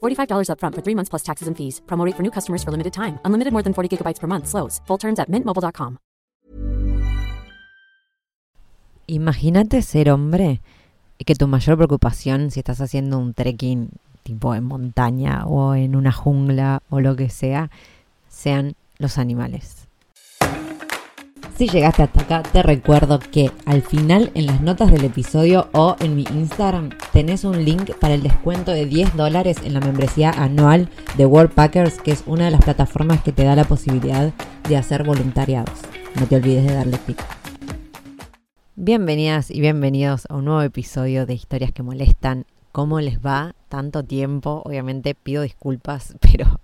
$45 upfront for three months plus taxes and fees. Promo rate for new customers for limited time. Unlimited more than 40 gigabytes per month. Slows. Full terms at mintmobile.com. Imagínate ser hombre y que tu mayor preocupación si estás haciendo un trekking tipo en montaña o en una jungla o lo que sea, sean los animales. Si llegaste hasta acá, te recuerdo que al final en las notas del episodio o en mi Instagram tenés un link para el descuento de 10 dólares en la membresía anual de World Packers, que es una de las plataformas que te da la posibilidad de hacer voluntariados. No te olvides de darle clic. Bienvenidas y bienvenidos a un nuevo episodio de Historias que Molestan. ¿Cómo les va? Tanto tiempo. Obviamente pido disculpas, pero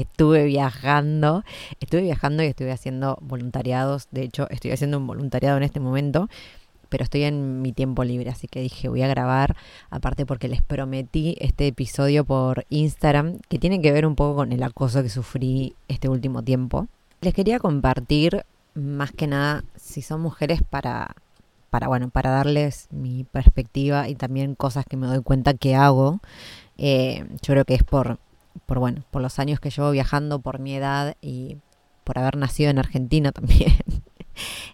estuve viajando, estuve viajando y estuve haciendo voluntariados, de hecho estoy haciendo un voluntariado en este momento, pero estoy en mi tiempo libre, así que dije voy a grabar, aparte porque les prometí este episodio por Instagram, que tiene que ver un poco con el acoso que sufrí este último tiempo. Les quería compartir más que nada si son mujeres para para bueno, para darles mi perspectiva y también cosas que me doy cuenta que hago. Eh, yo creo que es por por bueno, por los años que llevo viajando, por mi edad y por haber nacido en Argentina también.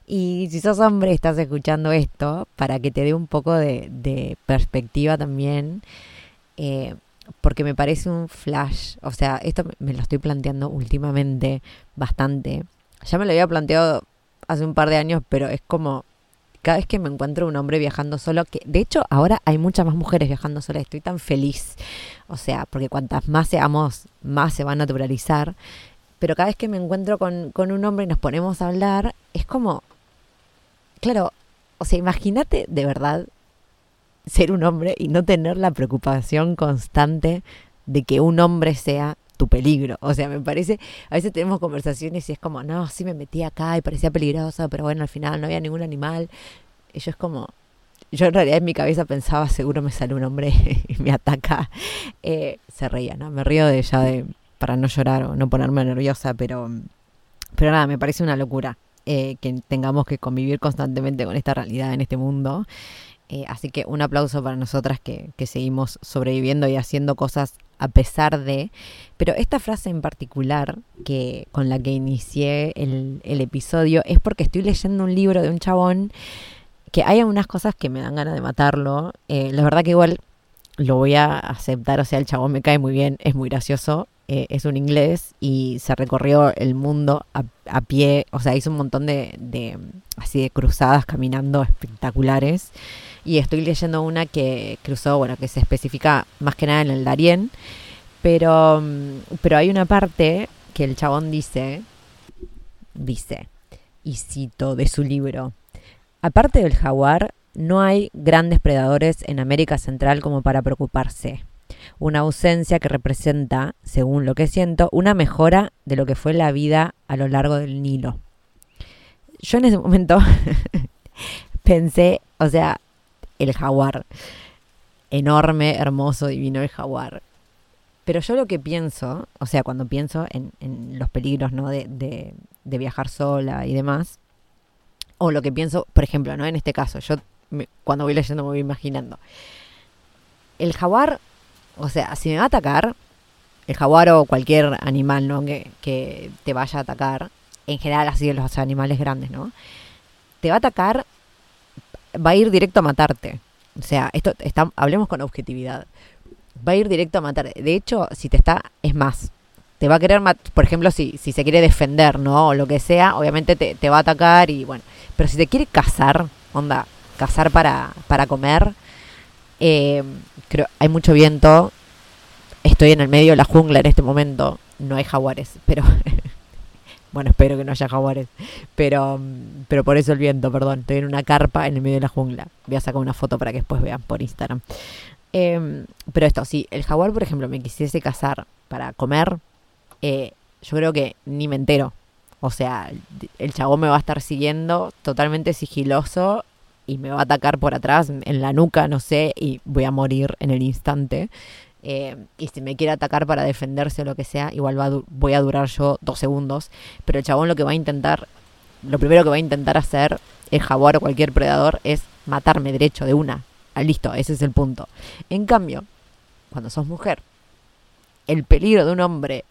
y si sos hombre estás escuchando esto, para que te dé un poco de, perspectiva también, eh, porque me parece un flash, o sea, esto me lo estoy planteando últimamente bastante. Ya me lo había planteado hace un par de años, pero es como cada vez que me encuentro un hombre viajando solo, que de hecho ahora hay muchas más mujeres viajando solas, estoy tan feliz. O sea, porque cuantas más seamos, más se va a naturalizar. Pero cada vez que me encuentro con, con un hombre y nos ponemos a hablar, es como, claro, o sea, imagínate de verdad ser un hombre y no tener la preocupación constante de que un hombre sea tu peligro. O sea, me parece, a veces tenemos conversaciones y es como, no, sí me metí acá y parecía peligroso, pero bueno, al final no había ningún animal. Y yo es como, yo en realidad en mi cabeza pensaba, seguro me sale un hombre y me ataca. Eh, se reía, ¿no? Me río de ella de, para no llorar o no ponerme nerviosa, pero, pero nada, me parece una locura. Eh, que tengamos que convivir constantemente con esta realidad en este mundo. Eh, así que un aplauso para nosotras que, que, seguimos sobreviviendo y haciendo cosas a pesar de... Pero esta frase en particular, que con la que inicié el, episodio, es porque estoy leyendo un libro de un chabón que hay algunas cosas que me dan ganas de matarlo. Eh, la verdad que igual lo voy a aceptar, o sea, el chabón me cae muy bien, es muy gracioso, eh, es un inglés y se recorrió el mundo a, pie, o sea, hizo un montón de, así de cruzadas caminando espectaculares. Y estoy leyendo una que cruzó, bueno, que se especifica más que nada en el Darién, pero, pero hay una parte que el chabón dice, dice, y cito de su libro, aparte del jaguar, no hay grandes predadores en América Central como para preocuparse. Una ausencia que representa, según lo que siento, una mejora de lo que fue la vida a lo largo del Nilo. Yo en ese momento pensé, o sea, el jaguar. Enorme, hermoso, divino el jaguar. Pero yo lo que pienso, o sea, cuando pienso en, en los peligros, ¿no? De, de, viajar sola y demás, o lo que pienso, por ejemplo, ¿no? En este caso, yo me- cuando voy leyendo me voy imaginando. El jaguar, o sea, si me va a atacar, el jaguar o cualquier animal, ¿no? Que, que te vaya a atacar, en general así los animales grandes, ¿no? Te va a atacar, va a ir directo a matarte. O sea, esto está, hablemos con objetividad. Va a ir directo a matar. De hecho, si te está, es más, te va a querer matar, por ejemplo, si, si se quiere defender, ¿no? O lo que sea, obviamente te, te va a atacar y bueno. Pero si te quiere cazar, onda, cazar para, para comer, eh, creo, hay mucho viento. Estoy en el medio de la jungla en este momento. No hay jaguares, pero bueno, espero que no haya jaguares. Pero, mm, pero por eso el viento, perdón. Estoy en una carpa en el medio de la jungla. Voy a sacar una foto para que después vean por Instagram. Em, pero esto, si el jaguar, por ejemplo, me quisiese cazar para comer, eh, yo creo que ni me entero. O sea, el- chabón me va a estar siguiendo totalmente sigiloso y me va a atacar por atrás, en la nuca, no sé, y voy a morir en el instante. Eh, y si me quiere atacar para defenderse o lo que sea, igual va a voy a durar yo dos segundos. Pero el chabón lo que va a intentar, lo primero que va a intentar hacer el jaguar o cualquier predador es matarme derecho de una. Ah, listo, ese es el punto. En cambio, cuando sos mujer, el peligro de un hombre,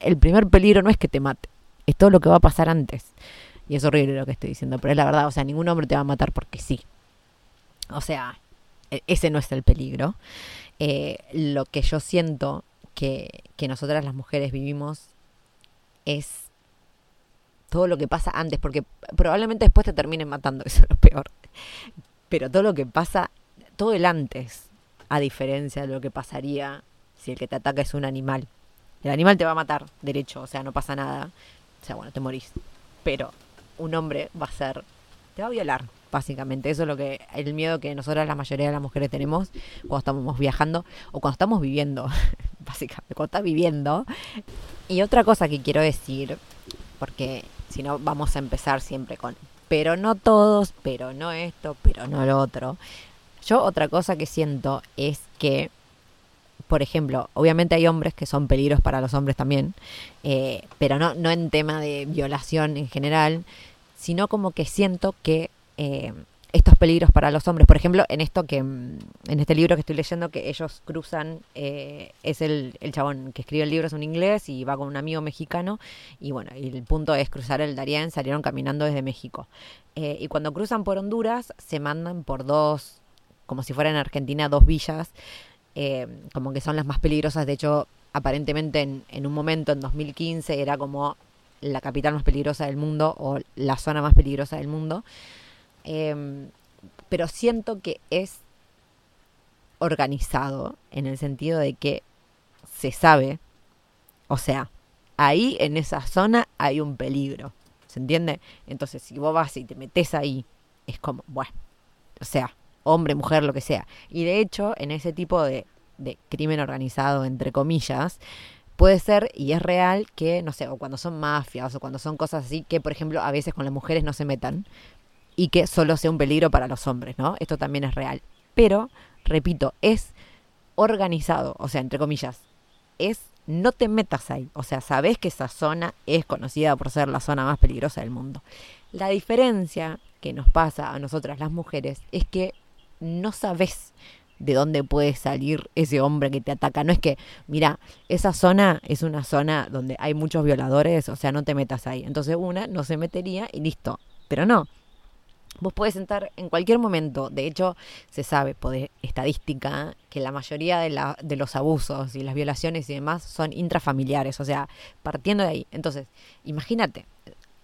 el primer peligro no es que te mate, es todo lo que va a pasar antes. Y es horrible lo que estoy diciendo, pero es la verdad, o sea, ningún hombre te va a matar porque sí. O sea, e- ese no es el peligro. Eh, lo que yo siento que, que nosotras las mujeres vivimos es todo lo que pasa antes, porque probablemente después te terminen matando, eso es lo peor. Pero todo lo que pasa, todo el antes, a diferencia de lo que pasaría si el que te ataca es un animal. El animal te va a matar, derecho, o sea, no pasa nada. O sea, bueno, te morís. Pero un hombre va a ser, te va a violar, básicamente. Eso es lo que, el miedo que nosotras, la mayoría de las mujeres tenemos cuando estamos viajando o cuando estamos viviendo, básicamente, cuando estás viviendo. Y otra cosa que quiero decir, porque si no vamos a empezar siempre con, pero no todos, pero no esto, pero no lo otro. Yo otra cosa que siento es que, por ejemplo, obviamente hay hombres que son peligros para los hombres también, eh, pero no, no en tema de violación en general, sino como que siento que eh, estos peligros para los hombres, por ejemplo, en esto que, mm, en este libro que estoy leyendo, que ellos cruzan, eh, es el, el chabón que escribe el libro, es un inglés y va con un amigo mexicano, y bueno, y el punto es cruzar el Darién, salieron caminando desde México. Eh, y cuando cruzan por Honduras, se mandan por dos, como si fuera en Argentina, dos villas, eh, como que son las más peligrosas. De hecho, aparentemente en, en un momento, en 2015, era como la capital más peligrosa del mundo o la zona más peligrosa del mundo. Eh, pero siento que es organizado en el sentido de que se sabe, o sea, ahí en esa zona hay un peligro, ¿se entiende? Entonces, si vos vas y te metes ahí, es como, bueno, o sea, hombre, mujer, lo que sea. Y de hecho, en ese tipo de, de crimen organizado, entre comillas, puede ser y es real que, no sé, o cuando son mafias o cuando son cosas así, que por ejemplo a veces con las mujeres no se metan y que solo sea un peligro para los hombres, ¿no? Esto también es real. Pero, repito, es organizado, o sea, entre comillas, es no te metas ahí. O sea, sabes que esa zona es conocida por ser la zona más peligrosa del mundo. La diferencia que nos pasa a nosotras las mujeres es que no sabes de dónde puede salir ese hombre que te ataca. No es que, mira, esa zona es una zona donde hay muchos violadores, o sea, no te metas ahí. Entonces una no se metería y listo. Pero no. Vos podés entrar en cualquier momento. De hecho, se sabe por estadística que la mayoría de, la, de los abusos y las violaciones y demás son intrafamiliares. O sea, partiendo de ahí. Entonces, imagínate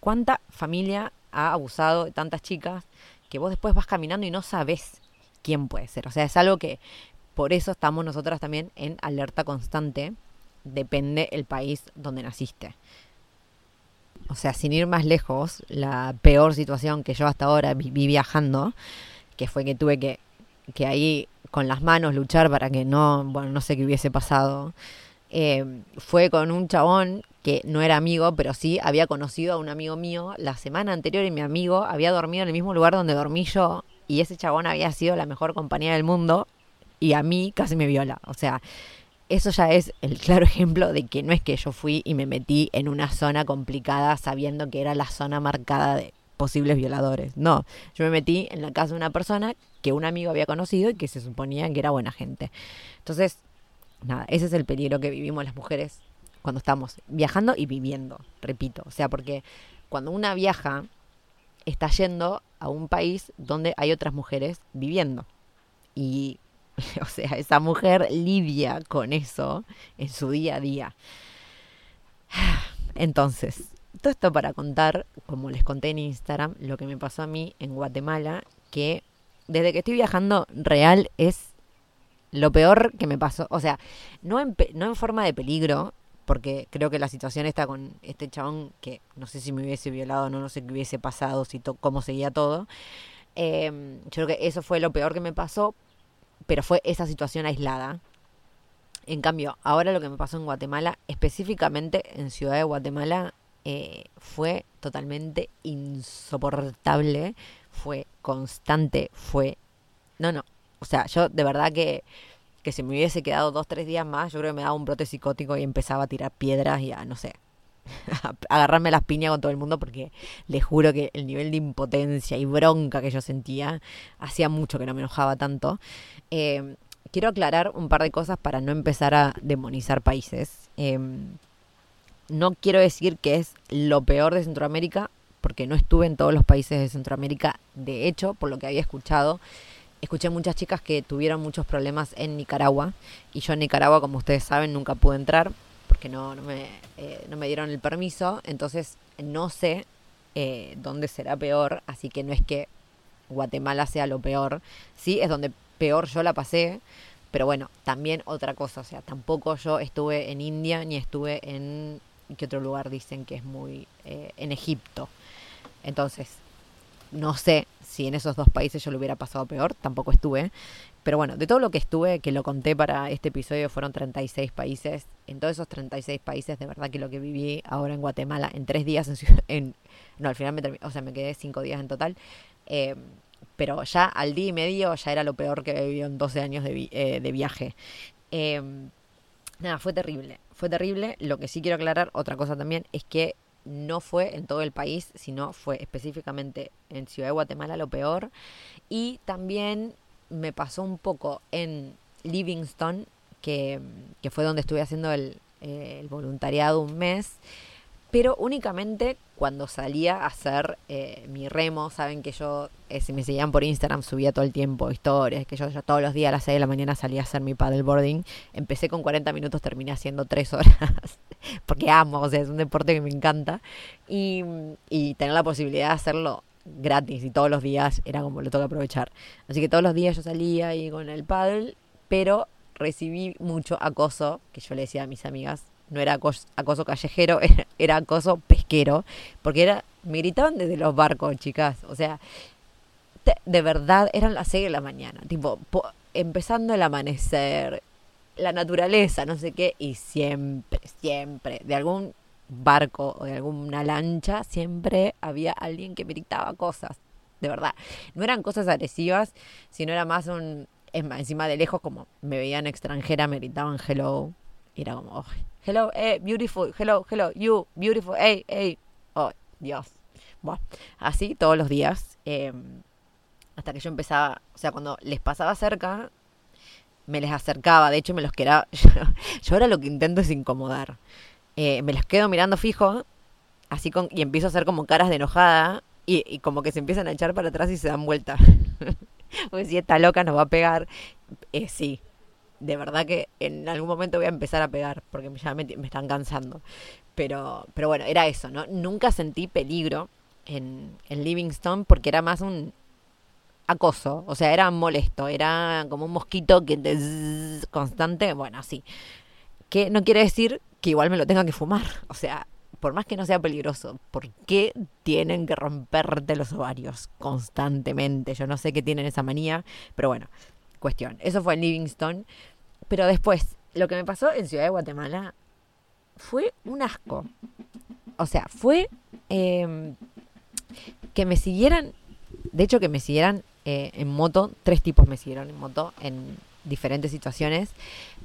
cuánta familia ha abusado de tantas chicas que vos después vas caminando y no sabes quién puede ser. O sea, es algo que por eso estamos nosotras también en alerta constante. Depende el país donde naciste. O sea, sin ir más lejos, la peor situación que yo hasta ahora viví viajando, que fue que tuve que, que ahí con las manos luchar para que no, bueno, no sé qué hubiese pasado, eh, fue con un chabón que no era amigo, pero sí había conocido a un amigo mío la semana anterior y mi amigo había dormido en el mismo lugar donde dormí yo y ese chabón había sido la mejor compañía del mundo y a mí casi me viola. O sea, eso ya es el claro ejemplo de que no es que yo fui y me metí en una zona complicada sabiendo que era la zona marcada de posibles violadores. No, yo me metí en la casa de una persona que un amigo había conocido y que se suponía que era buena gente. Entonces, nada, ese es el peligro que vivimos las mujeres cuando estamos viajando y viviendo, repito. O sea, porque cuando una viaja, está yendo a un país donde hay otras mujeres viviendo. Y, o sea, esa mujer lidia con eso en su día a día. Entonces, todo esto para contar, como les conté en Instagram, lo que me pasó a mí en Guatemala, que desde que estoy viajando real es lo peor que me pasó. O sea, no en, no en forma de peligro, porque creo que la situación está con este chabón que no sé si me hubiese violado, no, no sé qué hubiese pasado, si cómo seguía todo. Em, yo creo que eso fue lo peor que me pasó, pero fue esa situación aislada. En cambio, ahora lo que me pasó en Guatemala, específicamente en Ciudad de Guatemala, eh, fue totalmente insoportable, fue constante, fue... No, no. O sea, yo de verdad que, que si me hubiese quedado dos, tres días más, yo creo que me daba un brote psicótico y empezaba a tirar piedras y a, no sé, agarrarme las piñas con todo el mundo porque les juro que el nivel de impotencia y bronca que yo sentía hacía mucho que no me enojaba tanto. Eh, quiero aclarar un par de cosas para no empezar a demonizar países. Eh, no quiero decir que es lo peor de Centroamérica, porque no estuve en todos los países de Centroamérica. De hecho, por lo que había escuchado, escuché muchas chicas que tuvieron muchos problemas en Nicaragua. Y yo en Nicaragua, como ustedes saben, nunca pude entrar porque no, no, me, eh, no me dieron el permiso. Entonces, no sé eh, dónde será peor. Así que no es que Guatemala sea lo peor. Sí, es donde peor yo la pasé. Pero bueno, también otra cosa, o sea, tampoco yo estuve en India ni estuve en ¿qué otro lugar dicen que es muy eh, en Egipto? Entonces, no sé si en esos dos países yo lo hubiera pasado peor, tampoco estuve. Pero bueno, de todo lo que estuve, que lo conté para este episodio, fueron 36 países. En todos esos 36 países, de verdad que lo que viví ahora en Guatemala, en tres días, en, no, al final me o sea, me quedé cinco días en total. Eh, pero ya al día y medio ya era lo peor que he vivido en 12 años de, eh, viaje. Eh, nada, fue terrible fue terrible. Lo que sí quiero aclarar, otra cosa también, es que no fue en todo el país, sino fue específicamente en Ciudad de Guatemala lo peor. Y también me pasó un poco en Livingston, que, que fue donde estuve haciendo el, eh, voluntariado un mes pero únicamente cuando salía a hacer eh, mi remo, saben que yo, eh, si me seguían por Instagram, subía todo el tiempo historias, que yo, ya todos los días a las 6 de la mañana salía a hacer mi paddleboarding. Empecé con 40 minutos, terminé haciendo 3 horas, porque amo, o sea, es un deporte que me encanta. Y, y tener la posibilidad de hacerlo gratis y todos los días era como lo tengo que aprovechar. Así que todos los días yo salía ahí con el paddle, pero recibí mucho acoso, que yo le decía a mis amigas, no era acoso, callejero, era, acoso pesquero, porque era, me gritaban desde los barcos, chicas, o sea, de verdad eran las 6 de la mañana, tipo, empezando el amanecer, la naturaleza, no sé qué, y siempre, siempre, de algún barco o de alguna lancha, siempre había alguien que me gritaba cosas, de verdad. No eran cosas agresivas, sino era más un, encima de lejos, como me veían extranjera, me gritaban hello, y era como, hello, hey, beautiful, hello, hello, you, beautiful, hey, hey. Oh, Dios. Bueno, así todos los días. Em, hasta que yo empezaba, o sea, cuando les pasaba cerca, me les acercaba. De hecho, me los quedaba. Yo, ahora lo que intento es incomodar. Eh, me los quedo mirando fijo, así y empiezo a hacer como caras de enojada, y, como que se empiezan a echar para atrás y se dan vuelta. Porque si esta loca nos va a pegar, eh, sí, de verdad que en algún momento voy a empezar a pegar porque ya me, están cansando. Pero, pero bueno, era eso, ¿no? Nunca sentí peligro en, en Livingston porque era más un acoso, o sea, era molesto, era como un mosquito que te constante, bueno, así. Que no quiere decir que igual me lo tenga que fumar, o sea, por más que no sea peligroso, ¿por qué tienen que romperte los ovarios constantemente? Yo no sé qué tienen esa manía, pero bueno, cuestión. Eso fue en Livingston. Pero después, lo que me pasó en Ciudad de Guatemala fue un asco. O sea, fue em, que me siguieran, de hecho que me siguieran eh, en moto, tres tipos me siguieron en moto en diferentes situaciones.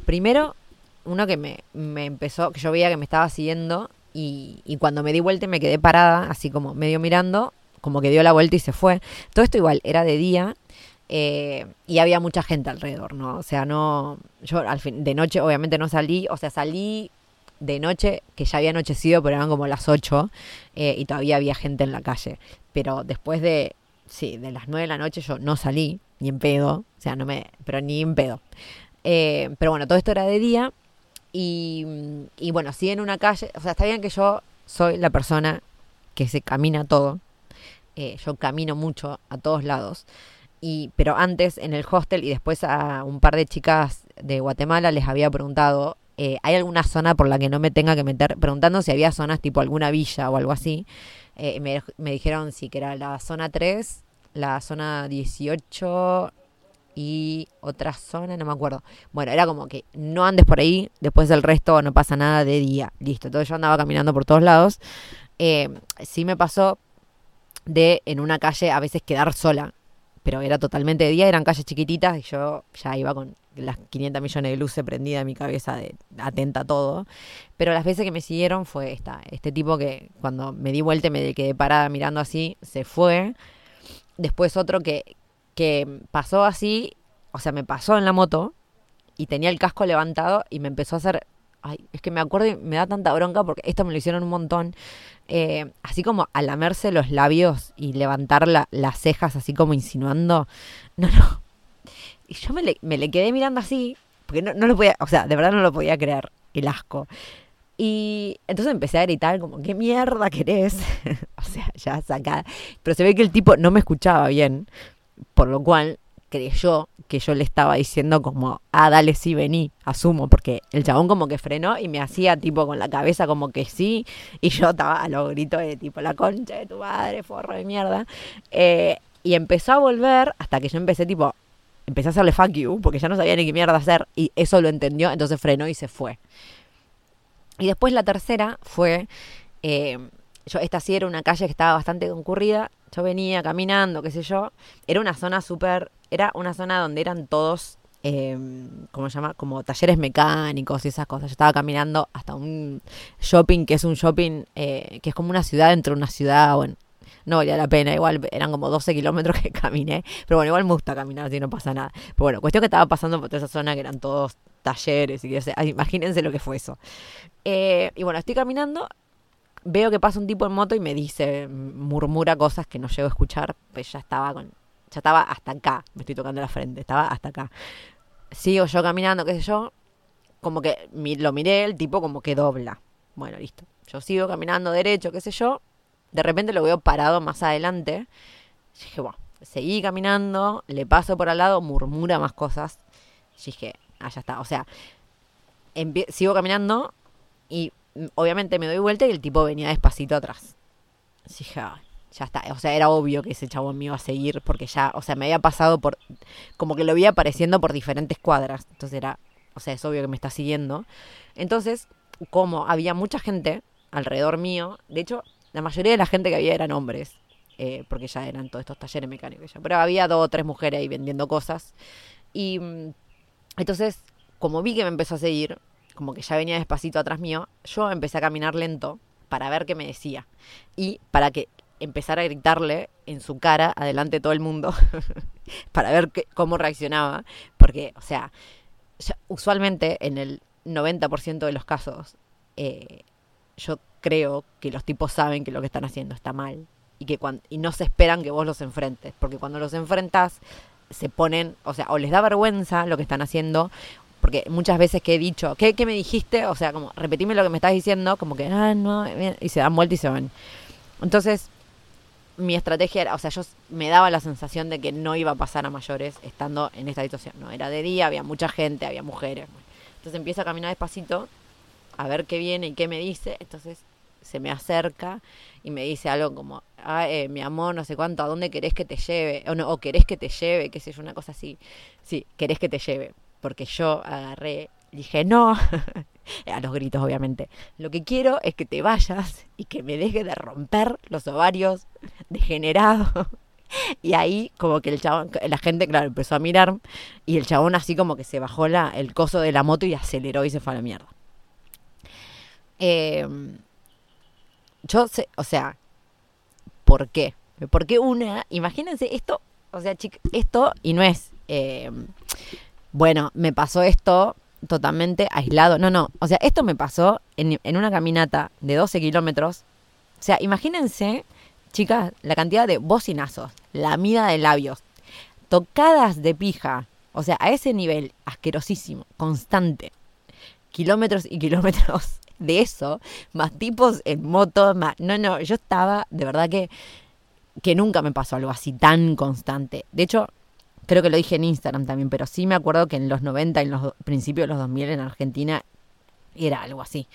Primero, uno que me, me empezó, que yo veía que me estaba siguiendo y, y cuando me di vuelta me quedé parada, así como medio mirando, como que dio la vuelta y se fue. Todo esto igual era de día eh, y había mucha gente alrededor, ¿no? O sea, no, yo al fin, de noche obviamente no salí, o sea, salí de noche, que ya había anochecido, pero eran como las 8 eh, y todavía había gente en la calle. Pero después de, sí, de las 9 de la noche yo no salí, ni en pedo, o sea, no me, pero ni en pedo. Eh, pero bueno, todo esto era de día y, bueno, sí en una calle, o sea, está bien que yo soy la persona que se camina todo, eh, yo camino mucho a todos lados. Y, pero antes en el hostel y después a un par de chicas de Guatemala les había preguntado, eh, ¿hay alguna zona por la que no me tenga que meter? Preguntando si había zonas tipo alguna villa o algo así. Eh, me, me dijeron sí, que era la zona 3, la zona 18 y otra zona, no me acuerdo. Bueno, era como que no andes por ahí, después del resto no pasa nada de día. Listo, entonces yo andaba caminando por todos lados. Eh, sí me pasó de en una calle a veces quedar sola, pero era totalmente de día, eran calles chiquititas y yo ya iba con las 500 millones de luces prendidas en mi cabeza, de, atenta a todo. Pero las veces que me siguieron fue esta, este tipo que cuando me di vuelta y me quedé parada mirando así, se fue. Después otro que, que pasó así, o sea, me pasó en la moto y tenía el casco levantado y me empezó a hacer Ay, es que me acuerdo y me da tanta bronca porque esto me lo hicieron un montón. Eh, así como a lamerse los labios y levantar la, las cejas así como insinuando. No, no. Y yo me le, me le quedé mirando así, porque no, no lo podía, o sea, de verdad no lo podía creer, el asco. Y entonces empecé a gritar como, ¿qué mierda querés? o sea, ya sacada. Pero se ve que el tipo no me escuchaba bien, por lo cual creyó que yo le estaba diciendo como, ah, dale, sí, vení, asumo, porque el chabón como que frenó y me hacía tipo con la cabeza como que sí, y yo estaba a los gritos de tipo, la concha de tu madre, forro de mierda. Eh, y empezó a volver hasta que yo empecé tipo, empecé a hacerle fuck you, porque ya no sabía ni qué mierda hacer, y eso lo entendió, entonces frenó y se fue. Y después la tercera fue, eh, yo, esta sí era una calle que estaba bastante concurrida, yo venía caminando, qué sé yo, era una zona súper era una zona donde eran todos, eh, ¿cómo se llama? Como talleres mecánicos y esas cosas. Yo estaba caminando hasta un shopping, que es un shopping, eh, que es como una ciudad dentro de una ciudad, bueno. No valía la pena, igual eran como 12 kilómetros que caminé. Pero bueno, igual me gusta caminar así no pasa nada. Pero bueno, cuestión que estaba pasando por toda esa zona que eran todos talleres y que, o sea, imagínense lo que fue eso. Eh, y bueno, estoy caminando veo que pasa un tipo en moto y me dice, murmura cosas que no llego a escuchar, pues ya estaba con ya estaba hasta acá, me estoy tocando la frente, estaba hasta acá. Sigo yo caminando, qué sé yo, como que lo miré, el tipo como que dobla. Bueno, listo. Yo sigo caminando derecho, qué sé yo. De repente lo veo parado más adelante. dije, bueno, seguí caminando, le paso por al lado, murmura más cosas. dije, ah, ya está. O sea, sigo caminando y obviamente me doy vuelta y el tipo venía despacito atrás. dije, ay, ya está. O sea, era obvio que ese chabón me iba a seguir porque ya, o sea, me había pasado por, como que lo vi apareciendo por diferentes cuadras. Entonces era, o sea, es obvio que me está siguiendo. Entonces, como había mucha gente alrededor mío, de hecho, la mayoría de la gente que había eran hombres, eh, porque ya eran todos estos talleres mecánicos. Pero había dos o tres mujeres ahí vendiendo cosas. Y mm, entonces, como vi que me empezó a seguir, como que ya venía despacito atrás mío, yo empecé a caminar lento para ver qué me decía. Y para que empezar a gritarle en su cara, adelante de todo el mundo, para ver cómo reaccionaba. Porque, o sea, usualmente en el 90% de los casos, eh, yo creo que los tipos saben que lo que están haciendo está mal y que cuando, y no se esperan que vos los enfrentes, porque cuando los enfrentas se ponen, o sea, o les da vergüenza lo que están haciendo, porque muchas veces que he dicho, ¿qué, me dijiste? O sea, como, repetime lo que me estás diciendo, como que, ah, no, y se dan vuelta y se van. Entonces, mi estrategia era, o sea, yo me daba la sensación de que no iba a pasar a mayores estando en esta situación. No, era de día, había mucha gente, había mujeres. Entonces empiezo a caminar despacito, a ver qué viene y qué me dice. Entonces se me acerca y me dice algo como, ah, eh, mi amor, no sé cuánto, ¿a dónde querés que te lleve? O, no, o querés que te lleve, qué sé yo, una cosa así. Sí, querés que te lleve. Porque yo agarré, dije, no, a los gritos obviamente. Lo que quiero es que te vayas y que me dejes de romper los ovarios degenerado. Y ahí como que el chabón, la gente, claro, empezó a mirar y el chabón así como que se bajó la, el coso de la moto y aceleró y se fue a la mierda. Eh, yo sé, o sea, ¿por qué? Porque una, imagínense esto, o sea, chica, esto y no es, eh, bueno, me pasó esto totalmente aislado. No, no, o sea, esto me pasó en, en una caminata de 12 kilómetros. O sea, imagínense, chicas, la cantidad de bocinazos, la mida de labios, tocadas de pija, o sea, a ese nivel asquerosísimo, constante, kilómetros y kilómetros de eso, más tipos en moto, más... No, no, yo estaba, de verdad que, que nunca me pasó algo así tan constante. De hecho, creo que lo dije en Instagram también, pero sí me acuerdo que en los 90 y en los principios de los 2000 en Argentina era algo así.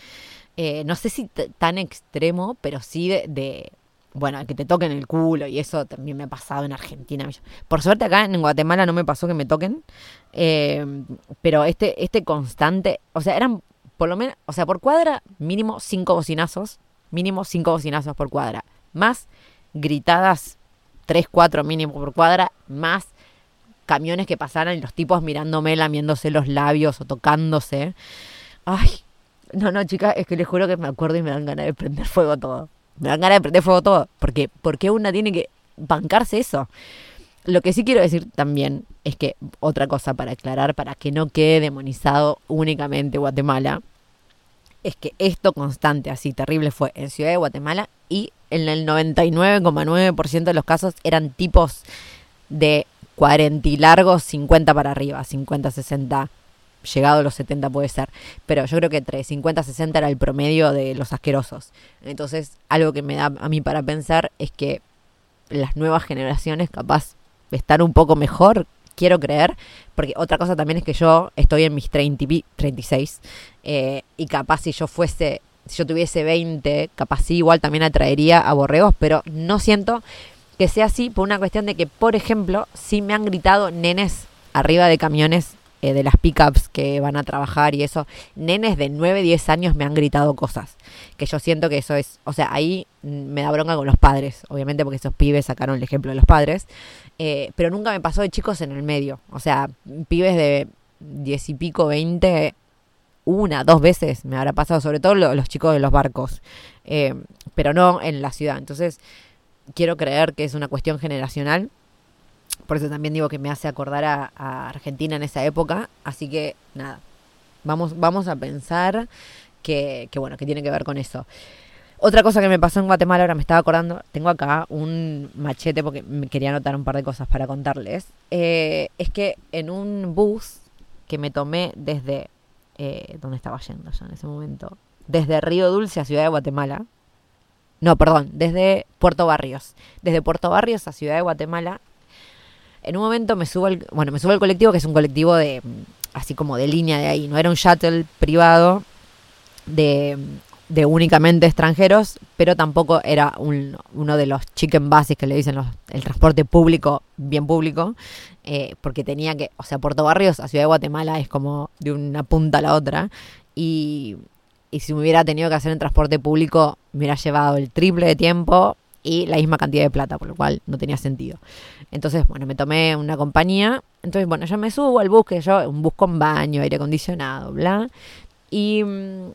Eh, no sé si tan extremo, pero sí de, de, bueno, que te toquen el culo y eso también me ha pasado en Argentina. Por suerte acá en Guatemala no me pasó que me toquen, eh, pero este, este constante, o sea, eran por lo menos, o sea, por cuadra, mínimo cinco bocinazos, mínimo cinco bocinazos por cuadra, más gritadas, tres, cuatro mínimo por cuadra, más camiones que pasaran y los tipos mirándome, lamiéndose los labios o tocándose. Ay, no, no, chicas, es que les juro que me acuerdo y me dan ganas de prender fuego todo. Me dan ganas de prender fuego todo. Porque, porque una tiene que bancarse eso. Lo que sí quiero decir también es que otra cosa para aclarar, para que no quede demonizado únicamente Guatemala, es que esto constante, así terrible, fue en Ciudad de Guatemala y en el 99,9% de los casos eran tipos de 40 y largos, 50 para arriba, 50, 60, llegado a los 70 puede ser, pero yo creo que entre 50 y 60 era el promedio de los asquerosos. Entonces, algo que me da a mí para pensar es que las nuevas generaciones capaz estar un poco mejor, quiero creer, porque otra cosa también es que yo estoy en mis 30, 36 eh, y capaz si yo fuese, si yo tuviese 20, capaz sí igual también atraería a borregos, pero no siento que sea así por una cuestión de que, por ejemplo, si me han gritado nenes arriba de camiones eh, de las pickups que van a trabajar y eso, nenes de 9, 10 años me han gritado cosas. Que yo siento que eso es, o sea, ahí me da bronca con los padres, obviamente porque esos pibes sacaron el ejemplo de los padres, eh, pero nunca me pasó de chicos en el medio. O sea, pibes de 10 y pico, 20, una, dos veces me habrá pasado, sobre todo los chicos de los barcos, eh, pero no en la ciudad. Entonces, quiero creer que es una cuestión generacional por eso también digo que me hace acordar a, Argentina en esa época. Así que nada, vamos, vamos a pensar que, bueno, que tiene que ver con eso. Otra cosa que me pasó en Guatemala, ahora me estaba acordando, tengo acá un machete porque me quería anotar un par de cosas para contarles. Eh, es que en un bus que me tomé desde... Eh, ¿Dónde estaba yendo ya en ese momento? Desde Río Dulce a Ciudad de Guatemala. No, perdón, desde Puerto Barrios. Desde Puerto Barrios a Ciudad de Guatemala. En un momento me subo al, bueno, me subo al colectivo, que es un colectivo de, así como de línea de ahí, no era un shuttle privado de, de únicamente extranjeros, pero tampoco era un, uno de los chicken buses que le dicen los, el transporte público, bien público, eh, porque tenía que, o sea, Puerto Barrios a Ciudad de Guatemala es como de una punta a la otra, y, y si me hubiera tenido que hacer en transporte público, me hubiera llevado el triple de tiempo y la misma cantidad de plata, por lo cual no tenía sentido. Entonces, bueno, me tomé una compañía. Entonces, bueno, yo me subo al bus, que yo, un bus con baño, aire acondicionado, bla. Y mm,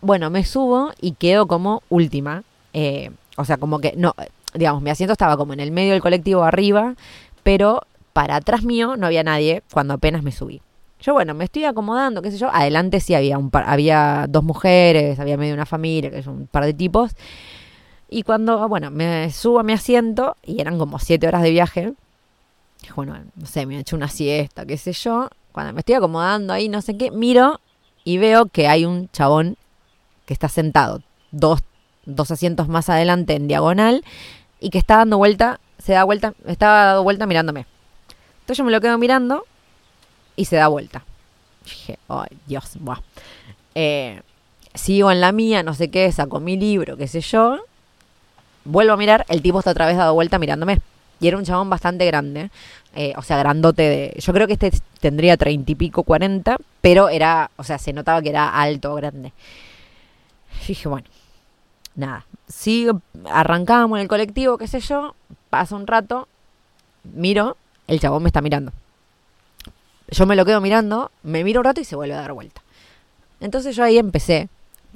bueno, me subo y quedo como última. Eh, o sea, como que, no, digamos, mi asiento estaba como en el medio del colectivo arriba, pero para atrás mío no había nadie cuando apenas me subí. Yo, bueno, me estoy acomodando, qué sé yo. Adelante sí había un par, había dos mujeres, había medio una familia, que es un par de tipos. Y cuando, bueno, me subo a mi asiento, y eran como siete horas de viaje, bueno, no sé, me he hecho una siesta, qué sé yo, cuando me estoy acomodando ahí, no sé qué, miro y veo que hay un chabón que está sentado dos, dos asientos más adelante en diagonal y que está dando vuelta, se da vuelta, estaba dando vuelta mirándome. Entonces yo me lo quedo mirando y se da vuelta. dije, ay, Dios, buah. Eh, sigo en la mía, no sé qué, saco mi libro, qué sé yo, Vuelvo a mirar, el tipo está otra vez dado vuelta mirándome. Y era un chabón bastante grande, eh, o sea, grandote de... Yo creo que este tendría treinta y pico, cuarenta, pero era, o sea, se notaba que era alto, grande. dije, bueno, nada. Sí, arrancábamos en el colectivo, qué sé yo, pasa un rato miro, el chabón me está mirando. Yo me lo quedo mirando, me miro un rato y se vuelve a dar vuelta. Entonces yo ahí empecé,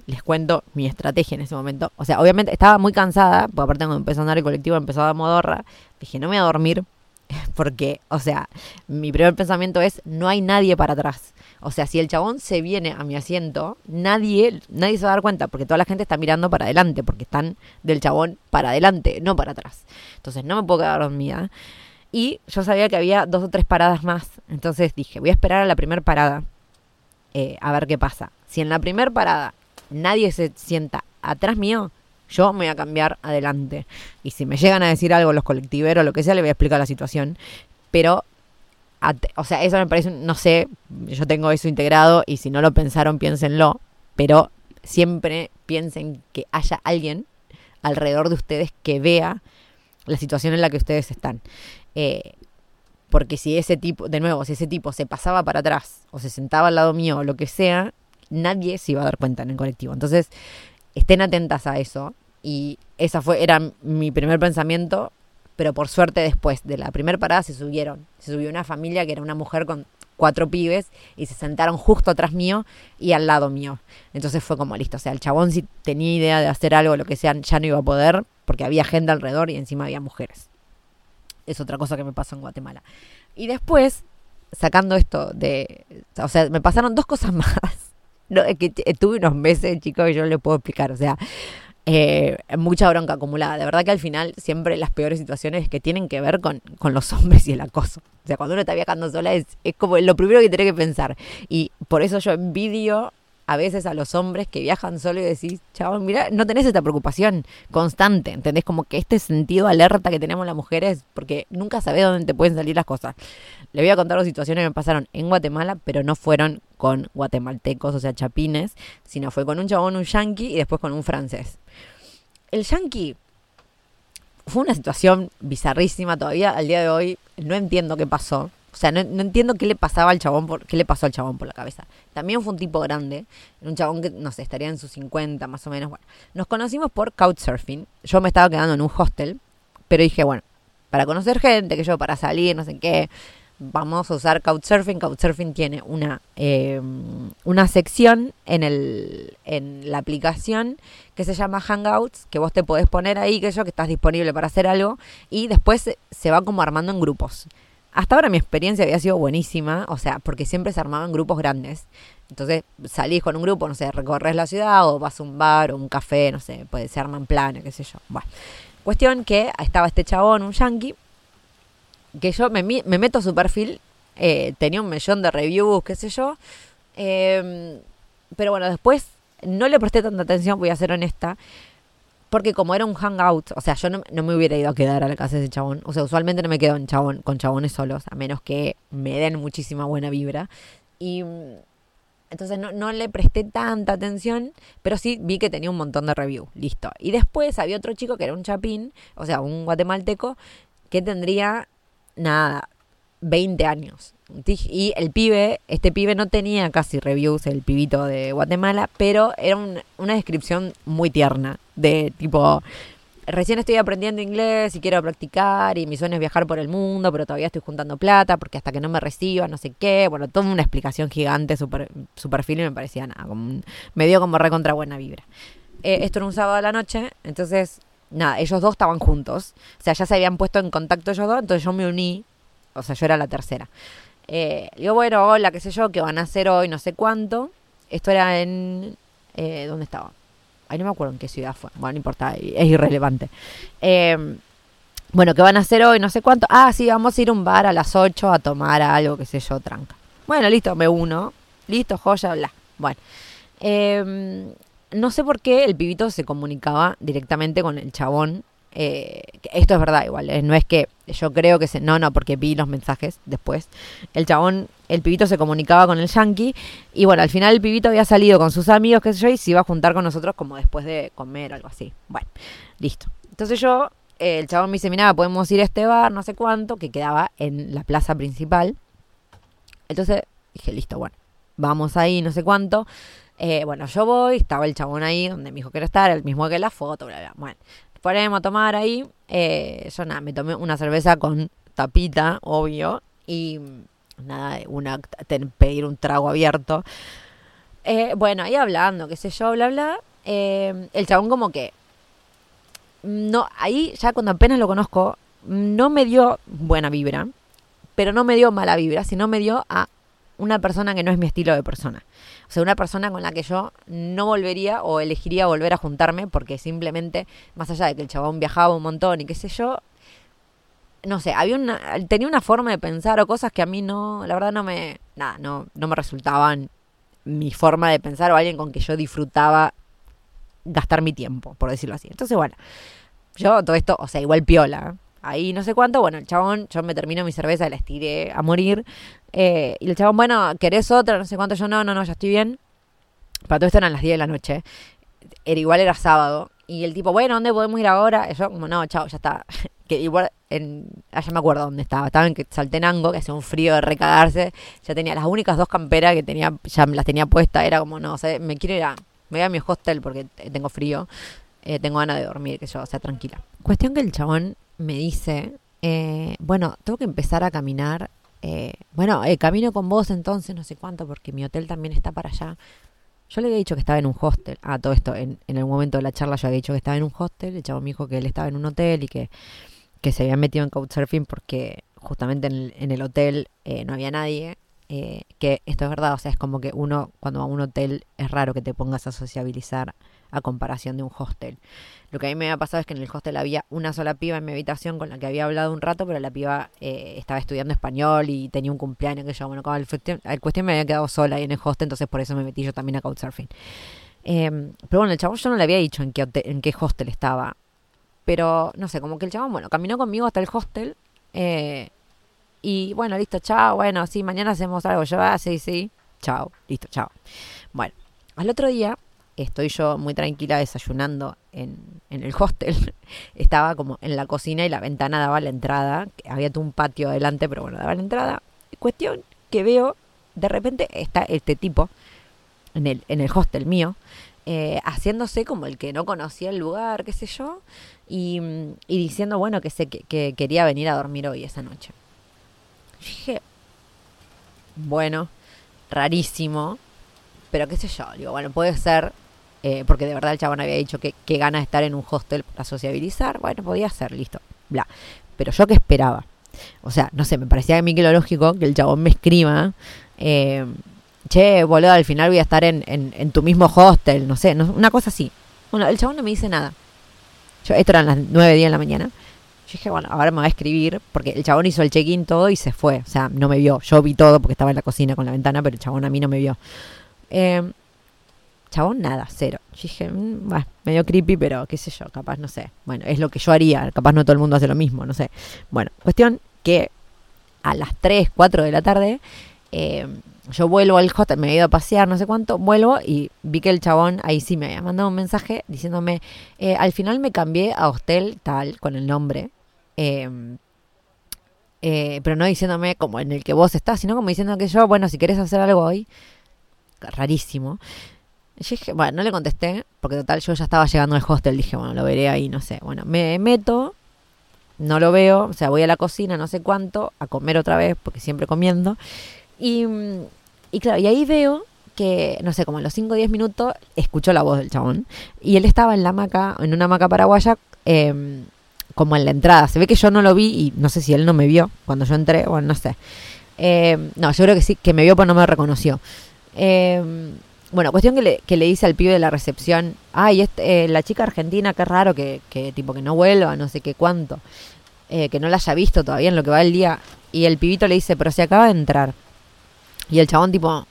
les cuento mi estrategia en ese momento. O sea, obviamente estaba muy cansada, porque aparte cuando empezó a andar el colectivo empezó a dar modorra. Dije, no me voy a dormir, porque, o sea, mi primer pensamiento es, no hay nadie para atrás. O sea, si el chabón se viene a mi asiento, nadie, nadie se va a dar cuenta, porque toda la gente está mirando para adelante, porque están del chabón para adelante, no para atrás. Entonces no me puedo quedar dormida. Y yo sabía que había dos o tres paradas más. Entonces dije, voy a esperar a la primera parada. Eh, a ver qué pasa. Si en la primera parada nadie se sienta atrás mío, yo me voy a cambiar adelante. Y si me llegan a decir algo los colectiveros, lo que sea, le voy a explicar la situación. Pero, o sea, eso me parece, no sé, yo tengo eso integrado y si no lo pensaron, piénsenlo. Pero siempre piensen que haya alguien alrededor de ustedes que vea la situación en la que ustedes están. Eh, porque si ese tipo, de nuevo, si ese tipo se pasaba para atrás o se sentaba al lado mío o lo que sea, nadie se iba a dar cuenta en el colectivo. Entonces, estén atentas a eso. Y esa fue, era mi primer pensamiento, pero por suerte después de la primera parada se subieron. Se subió una familia que era una mujer con cuatro pibes y se sentaron justo atrás mío y al lado mío. Entonces fue como listo. O sea, el chabón si tenía idea de hacer algo, lo que sea, ya no iba a poder porque había gente alrededor y encima había mujeres. Es otra cosa que me pasó en Guatemala. Y después, sacando esto de... O sea, me pasaron dos cosas más no, es que tuve unos meses, chicos, que yo les puedo explicar. O sea, eh, mucha bronca acumulada. De verdad que al final siempre las peores situaciones que tienen que ver con, con los hombres y el acoso. O sea, cuando uno está viajando sola es, es como lo primero que tiene que pensar. Y por eso yo envidio a veces a los hombres que viajan solo y decís, chaval, mira, no tenés esta preocupación constante, ¿entendés? Como que este sentido alerta que tenemos las mujeres, porque nunca sabés dónde te pueden salir las cosas. Le voy a contar las situaciones que me pasaron en Guatemala, pero no fueron con guatemaltecos, o sea, chapines, sino fue con un chabón, un yankee y después con un francés. El yankee fue una situación bizarrísima todavía al día de hoy, no entiendo qué pasó. O sea, no, entiendo qué le pasaba al chabón, por, qué le pasó al chabón por la cabeza. También fue un tipo grande, un chabón que, no sé, estaría en sus 50 más o menos. Bueno, nos conocimos por Couchsurfing. Yo me estaba quedando en un hostel, pero dije, bueno, para conocer gente, que yo, para salir, no sé qué, vamos a usar Couchsurfing. Couchsurfing tiene una, eh, una sección en, el, en la aplicación que se llama Hangouts, que vos te podés poner ahí, que yo, que estás disponible para hacer algo, y después se va como armando en grupos. Hasta ahora mi experiencia había sido buenísima, o sea, porque siempre se armaban grupos grandes. Entonces salís con un grupo, no sé, recorres la ciudad o vas a un bar o un café, no sé, puede, se arman planes, qué sé yo. Bueno, cuestión que estaba este chabón, un yankee, que yo me, meto a su perfil, eh, tenía un millón de reviews, qué sé yo. Em, pero bueno, después no le presté tanta atención, voy a ser honesta porque como era un hangout, o sea, yo no, me hubiera ido a quedar a la casa de ese chabón. O sea, usualmente no me quedo en chabón, con chabones solos, a menos que me den muchísima buena vibra. Y mm, entonces no, no, le presté tanta atención, pero sí vi que tenía un montón de review. Listo. Y después había otro chico que era un chapín, o sea, un guatemalteco, que tendría, nada, 20 años. Y el pibe, este pibe no tenía casi reviews, el pibito de Guatemala, pero era una descripción muy tierna, de tipo, recién estoy aprendiendo inglés y quiero practicar y mi sueño es viajar por el mundo, pero todavía estoy juntando plata porque hasta que no me reciba, no sé qué, bueno, toda una explicación gigante, su, su perfil y me parecía nada, como me dio como recontra buena vibra. Eh, esto era un sábado a la noche, entonces, nada, ellos dos estaban juntos, o sea, ya se habían puesto en contacto ellos dos, entonces yo me uní, o sea, yo era la tercera. Eh, digo, bueno, hola, qué sé yo, que van a hacer hoy, no sé cuánto. Esto era en... Eh, ¿Dónde estaba? Ay, no me acuerdo en qué ciudad fue. Bueno, no importa, es irrelevante. Eh, bueno, ¿qué van a hacer hoy? No sé cuánto. Ah, sí, vamos a ir a un bar a las 8 a tomar algo, qué sé yo, tranca. Bueno, listo, me uno. Listo, joya, bla. Bueno. Eh, no sé por qué el pibito se comunicaba directamente con el chabón eh, esto es verdad igual, eh, no es que yo creo que se... No, no, porque vi los mensajes después. El chabón, el pibito se comunicaba con el yankee y bueno, al final el pibito había salido con sus amigos, qué sé yo, y se iba a juntar con nosotros como después de comer o algo así. Bueno, listo. Entonces yo, eh, el chabón me dice, mira, podemos ir a este bar, no sé cuánto, que quedaba en la plaza principal. Entonces dije, listo, bueno, vamos ahí, no sé cuánto. bueno, yo voy, estaba el chabón ahí donde me dijo que era estar, el mismo que la foto, bla, bla. Bueno, ponemos a tomar ahí. Eh, yo nada, me tomé una cerveza con tapita, obvio, y nada, una, pedir un trago abierto. Eh, bueno, ahí hablando, qué sé yo, bla, bla. Eh, el chabón como que... No, ahí ya cuando apenas lo conozco, no me dio buena vibra, pero no me dio mala vibra, sino me dio a una persona que no es mi estilo de persona. O sea, una persona con la que yo no volvería o elegiría volver a juntarme porque simplemente, más allá de que el chabón viajaba un montón y qué sé yo, no sé, había una, tenía una forma de pensar o cosas que a mí no, la verdad no me, nada, no, no me resultaban mi forma de pensar o alguien con que yo disfrutaba gastar mi tiempo, por decirlo así. Entonces, bueno, yo todo esto, o sea, igual piola. Ahí no sé cuánto, bueno, el chabón, yo me termino mi cerveza, la estiré a morir. Eh, y el chabón, bueno, ¿querés otra? No sé cuánto, yo no, no, no, ya estoy bien. Para todo esto eran las 10 de la noche. Era igual era sábado. Y el tipo, bueno, ¿dónde podemos ir ahora? Y yo, como, no, chao, ya está. que igual, en, allá me acuerdo dónde estaba. Estaba en Saltenango, que hacía un frío de recagarse. Ya tenía las únicas dos camperas que tenía, ya las tenía puestas. Era como, no, o sea, me quiero ir a, me voy a mi hostel porque tengo frío. Eh, tengo ganas de dormir, que yo, sea, tranquila. Cuestión que el chabón me dice, eh, bueno, tengo que empezar a caminar. Eh, bueno, camino con vos entonces, no sé cuánto, porque mi hotel también está para allá. Yo le había dicho que estaba en un hostel. Ah, todo esto, en, en el momento de la charla yo había dicho que estaba en un hostel. El chavo me dijo que él estaba en un hotel y que, que se había metido en Couchsurfing porque justamente en el, en el hotel eh, no había nadie. Eh, que esto es verdad, o sea, es como que uno, cuando va a un hotel, es raro que te pongas a sociabilizar a comparación de un hostel. Lo que a mí me había pasado es que en el hostel había una sola piba en mi habitación con la que había hablado un rato, pero la piba eh, estaba estudiando español y tenía un cumpleaños que yo, bueno, como el, cuestión me había quedado sola ahí en el hostel, entonces por eso me metí yo también a Couchsurfing. Em, pero bueno, el chabón yo no le había dicho en qué, en qué hostel estaba. Pero, no sé, como que el chabón, bueno, caminó conmigo hasta el hostel. Eh, y bueno, listo, chao. Bueno, sí, mañana hacemos algo. Yo, ah, sí, sí. Chao, listo, chao. Bueno, al otro día estoy yo muy tranquila desayunando en, en, el hostel. Estaba como en la cocina y la ventana daba la entrada. Había un patio adelante, pero bueno, daba la entrada. Cuestión que veo, de repente está este tipo en el, en el hostel mío, eh, haciéndose como el que no conocía el lugar, qué sé yo, y, y diciendo, bueno, que, que, que, quería venir a dormir hoy esa noche. dije, bueno, rarísimo, pero qué sé yo, digo, bueno, puede ser eh, porque de verdad el chabón había dicho que, que gana estar en un hostel para sociabilizar, bueno, podía ser, listo, bla. Pero yo que esperaba, o sea, no sé, me parecía a mí que lo lógico que el chabón me escriba, eh, che, boludo, al final voy a estar en, en, tu mismo hostel, no sé, una cosa así. Bueno, el chabón no me dice nada. Yo, esto eran las 9, 10 de la mañana. Yo dije, bueno, ahora me va a escribir, porque el chabón hizo el check-in todo y se fue. O sea, no me vio. Yo vi todo porque estaba en la cocina con la ventana, pero el chabón a mí no me vio. Eh, chabón, nada, cero. Yo dije, mm, medio creepy, pero qué sé yo, capaz, no sé. Bueno, es lo que yo haría, capaz no todo el mundo hace lo mismo, no sé. Bueno, cuestión que a las 3, 4 de la tarde, eh, yo vuelvo al hostel, me he ido a pasear, no sé cuánto, vuelvo y vi que el chabón ahí sí me había mandado un mensaje diciéndome, eh, al final me cambié a hostel tal, con el nombre. Em, eh, pero no diciéndome como en el que vos estás, sino como diciendo que yo, bueno, si querés hacer algo hoy, rarísimo, yo dije, bueno, no le contesté, porque total yo ya estaba llegando al hostel, dije, bueno, lo veré ahí, no sé. Bueno, me meto, no lo veo, o sea, voy a la cocina, no sé cuánto, a comer otra vez, porque siempre comiendo. Y, y claro, y ahí veo que, no sé, como en los 5 o 10 minutos, escucho la voz del chabón. Y él estaba en la hamaca, en una hamaca paraguaya, eh, como en la entrada. Se ve que yo no lo vi y no sé si él no me vio cuando yo entré, bueno, no sé. Eh, no, yo creo que sí, que me vio, pero no me reconoció. Eh, bueno, cuestión que le, que le dice al pibe de la recepción, ay, este, eh, la chica argentina, qué raro que, que, tipo que no vuelva, no sé qué cuánto, eh, que no la haya visto todavía en lo que va el día. Y el pibito le dice, pero se acaba de entrar. Y el chabón tipo,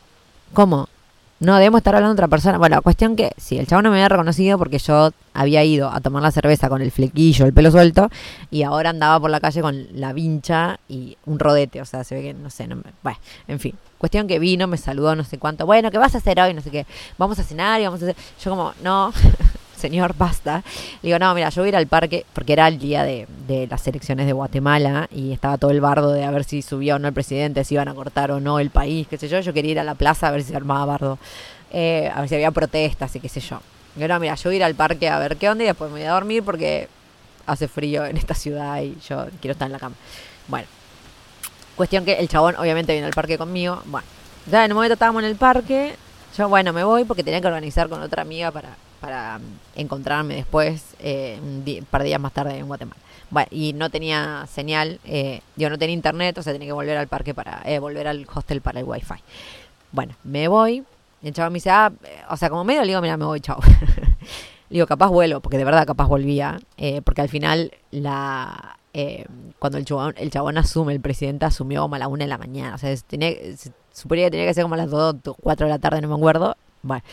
¿cómo? No, debemos estar hablando de otra persona. Bueno, cuestión que sí, el chabón no me había reconocido porque yo había ido a tomar la cerveza con el flequillo, el pelo suelto, y ahora andaba por la calle con la vincha y un rodete. O sea, se ve que, no sé, no me, bueno, en fin. Cuestión que vino, me saludó, no sé cuánto. Bueno, ¿qué vas a hacer hoy? No sé qué. Vamos a cenar y vamos a hacer. Yo, como, no, señor, basta. Le digo, no, mira, yo voy a ir al parque, porque era el día de, las elecciones de Guatemala y estaba todo el bardo de a ver si subía o no el presidente, si iban a cortar o no el país, qué sé yo. Yo quería ir a la plaza a ver si se armaba bardo, eh, a ver si había protestas y qué sé yo. Digo, no, mira, yo voy a ir al parque a ver qué onda y después me voy a dormir porque hace frío en esta ciudad y yo quiero estar en la cama. Bueno, cuestión que el chabón obviamente viene al parque conmigo. Bueno, ya en el momento estábamos en el parque. Yo, bueno, me voy porque tenía que organizar con otra amiga para, para mm, encontrarme después, eh, un, par de días más tarde en Guatemala. Bueno, y no tenía señal, eh, yo no tenía internet, o sea, tenía que volver al parque para, eh, volver al hostel para el wifi. Bueno, me voy, el chabón me dice, ah, eh, o sea, como medio le digo, mira, me voy, chao. Le digo, capaz vuelo, porque de verdad capaz volvía, eh, porque al final la eh, cuando el chabón, el chabón asume, el presidente asumió como a la una de la mañana, o sea, tenía, se suponía que tenía que ser como a las 2 o 4 de la tarde, no me acuerdo. Bueno,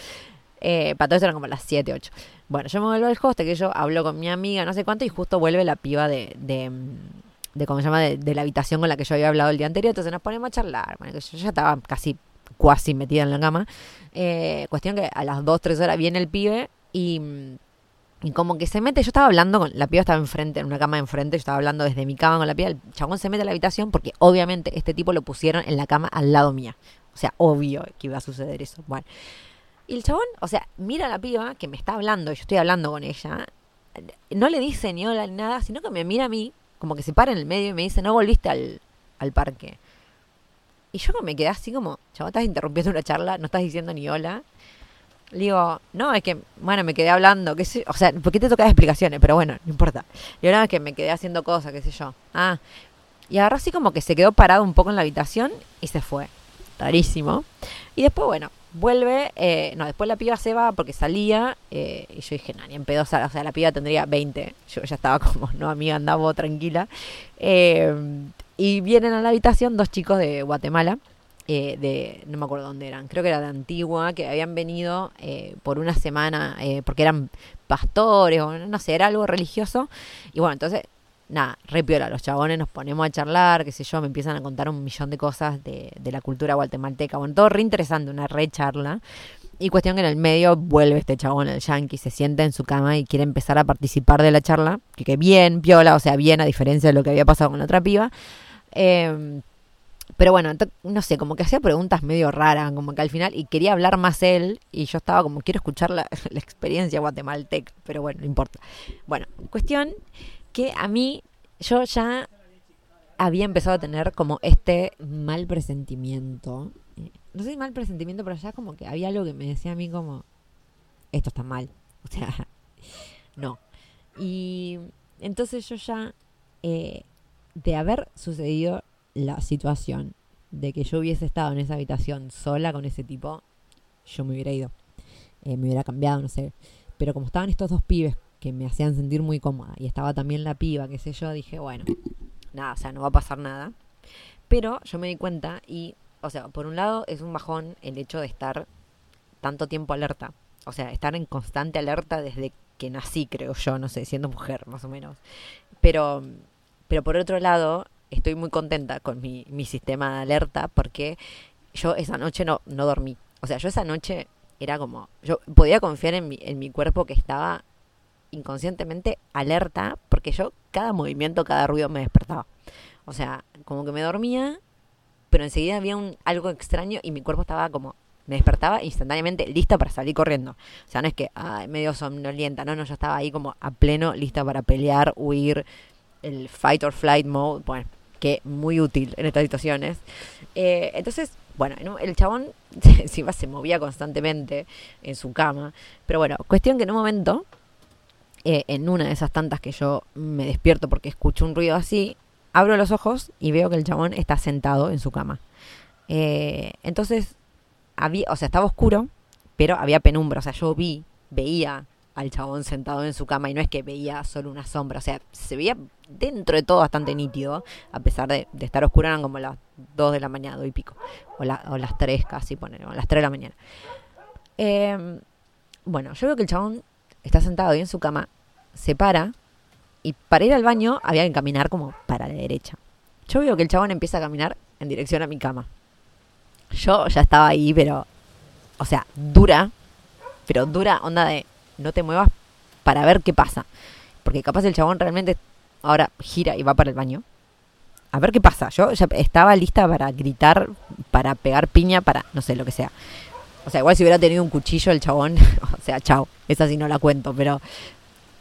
eh, para todo eso eran como las 7, 8. Bueno, yo me vuelvo al hostel, que yo hablo con mi amiga, no sé cuánto, y justo vuelve la piba de, de, mm, de ¿cómo se llama? De, de la habitación con la que yo había hablado el día anterior, entonces nos ponemos a charlar, bueno, que yo ya estaba casi, cuasi metida en la cama. Eh, cuestión que a las 2, 3 horas viene el pibe y, mm, y como que se mete, yo estaba hablando con, la piba estaba enfrente, en una cama enfrente, yo estaba hablando desde mi cama con la piba, el chabón se mete a la habitación porque obviamente este tipo lo pusieron en la cama al lado mía. O sea, obvio que iba a suceder eso. Bueno. Y el chabón, o sea, mira a la piba que me está hablando, yo estoy hablando con ella, no le dice ni hola ni nada, sino que me mira a mí, como que se para en el medio y me dice, no volviste al, al parque. Y yo me quedé así como, chabón, estás interrumpiendo una charla, no estás diciendo ni hola. Le digo, no, es que, bueno, me quedé hablando, qué sé, o sea, ¿por qué te tocas explicaciones? Pero bueno, no importa. Y ahora es que me quedé haciendo cosas, qué sé yo. Ah, y agarró así como que se quedó parado un poco en la habitación y se fue. Rarísimo. Y después, bueno, vuelve, eh, no, después la piba se va porque salía eh, y yo dije, no, ni en pedo, o sea, la piba tendría 20. Yo ya estaba como, no, amiga, andaba tranquila. Eh, y vienen a la habitación dos chicos de Guatemala eh, de, no me acuerdo dónde eran, creo que era de Antigua, que habían venido eh, por una semana, porque eran pastores o no sé, era algo religioso. Y bueno, entonces, nada, re piola, los chabones nos ponemos a charlar, qué sé yo, me empiezan a contar un millón de cosas de, la cultura guatemalteca. Bueno, todo re interesante, una re charla. Y cuestión que en el medio vuelve este chabón, el yankee, se sienta en su cama y quiere empezar a participar de la charla. Que, que bien, piola, o sea, bien, a diferencia de lo que había pasado con la otra piba. Eh, pero bueno, no sé, como que hacía preguntas medio raras, como que al final, y quería hablar más él, y yo estaba como, quiero escuchar la, la experiencia guatemalteca, pero bueno, no importa. Bueno, cuestión que a mí, yo ya había empezado a tener como este mal presentimiento. No sé si mal presentimiento, pero ya como que había algo que me decía a mí como, esto está mal. O sea, no. Y entonces yo ya, eh, de haber sucedido la situación de que yo hubiese estado en esa habitación sola con ese tipo, yo me hubiera ido. Eh, me hubiera cambiado, no sé. Pero como estaban estos dos pibes que me hacían sentir muy cómoda y estaba también la piba, qué sé yo, dije, bueno, nada, o sea, no va a pasar nada. Pero yo me di cuenta y, o sea, por un lado es un bajón el hecho de estar tanto tiempo alerta. O sea, estar en constante alerta desde que nací, creo yo, no sé, siendo mujer, más o menos. Pero, pero por otro lado, estoy muy contenta con mi, mi sistema de alerta porque yo esa noche no, no dormí. O sea, yo esa noche era como, yo podía confiar en mi, en mi cuerpo que estaba inconscientemente alerta porque yo cada movimiento, cada ruido me despertaba. O sea, como que me dormía, pero enseguida había un, algo extraño y mi cuerpo estaba como, me despertaba instantáneamente lista para salir corriendo. O sea, no es que, ay, medio somnolienta, no, no, yo estaba ahí como a pleno, lista para pelear, huir, el fight or flight mode, bueno, que muy útil en estas situaciones. Eh, entonces, bueno, el chabón encima se movía constantemente en su cama, pero bueno, cuestión que en un momento, eh, en una de esas tantas que yo me despierto porque escucho un ruido así, abro los ojos y veo que el chabón está sentado en su cama. Eh, entonces, había, o sea, estaba oscuro, pero había penumbra, o sea, yo vi, veía al chabón sentado en su cama y no es que veía solo una sombra, o sea, se veía dentro de todo bastante nítido, a pesar de, de estar oscuro, eran como las 2 de la mañana, 2 y pico, o, o las 3 casi, poner, o las 3 de la mañana. Eh, bueno, yo veo que el chabón está sentado ahí en su cama, se para, y para ir al baño había que caminar como para la derecha. Yo veo que el chabón empieza a caminar en dirección a mi cama. Yo ya estaba ahí, pero, o sea, dura, pero dura onda de no te muevas para ver qué pasa. Porque capaz el chabón realmente ahora gira y va para el baño. A ver qué pasa. Yo ya estaba lista para gritar, para pegar piña, para no sé, lo que sea. O sea, igual si hubiera tenido un cuchillo el chabón, o sea, chao. Esa sí no la cuento, pero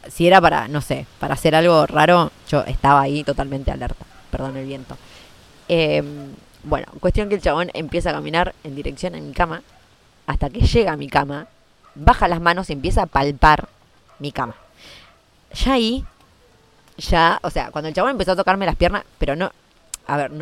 si era para, no sé, para hacer algo raro, yo estaba ahí totalmente alerta. Perdón el viento. Em, bueno, cuestión que el chabón empieza a caminar en dirección a mi cama, hasta que llega a mi cama, baja las manos y empieza a palpar mi cama. Ya ahí, ya, o sea, cuando el chabón empezó a tocarme las piernas, pero no, a ver, no.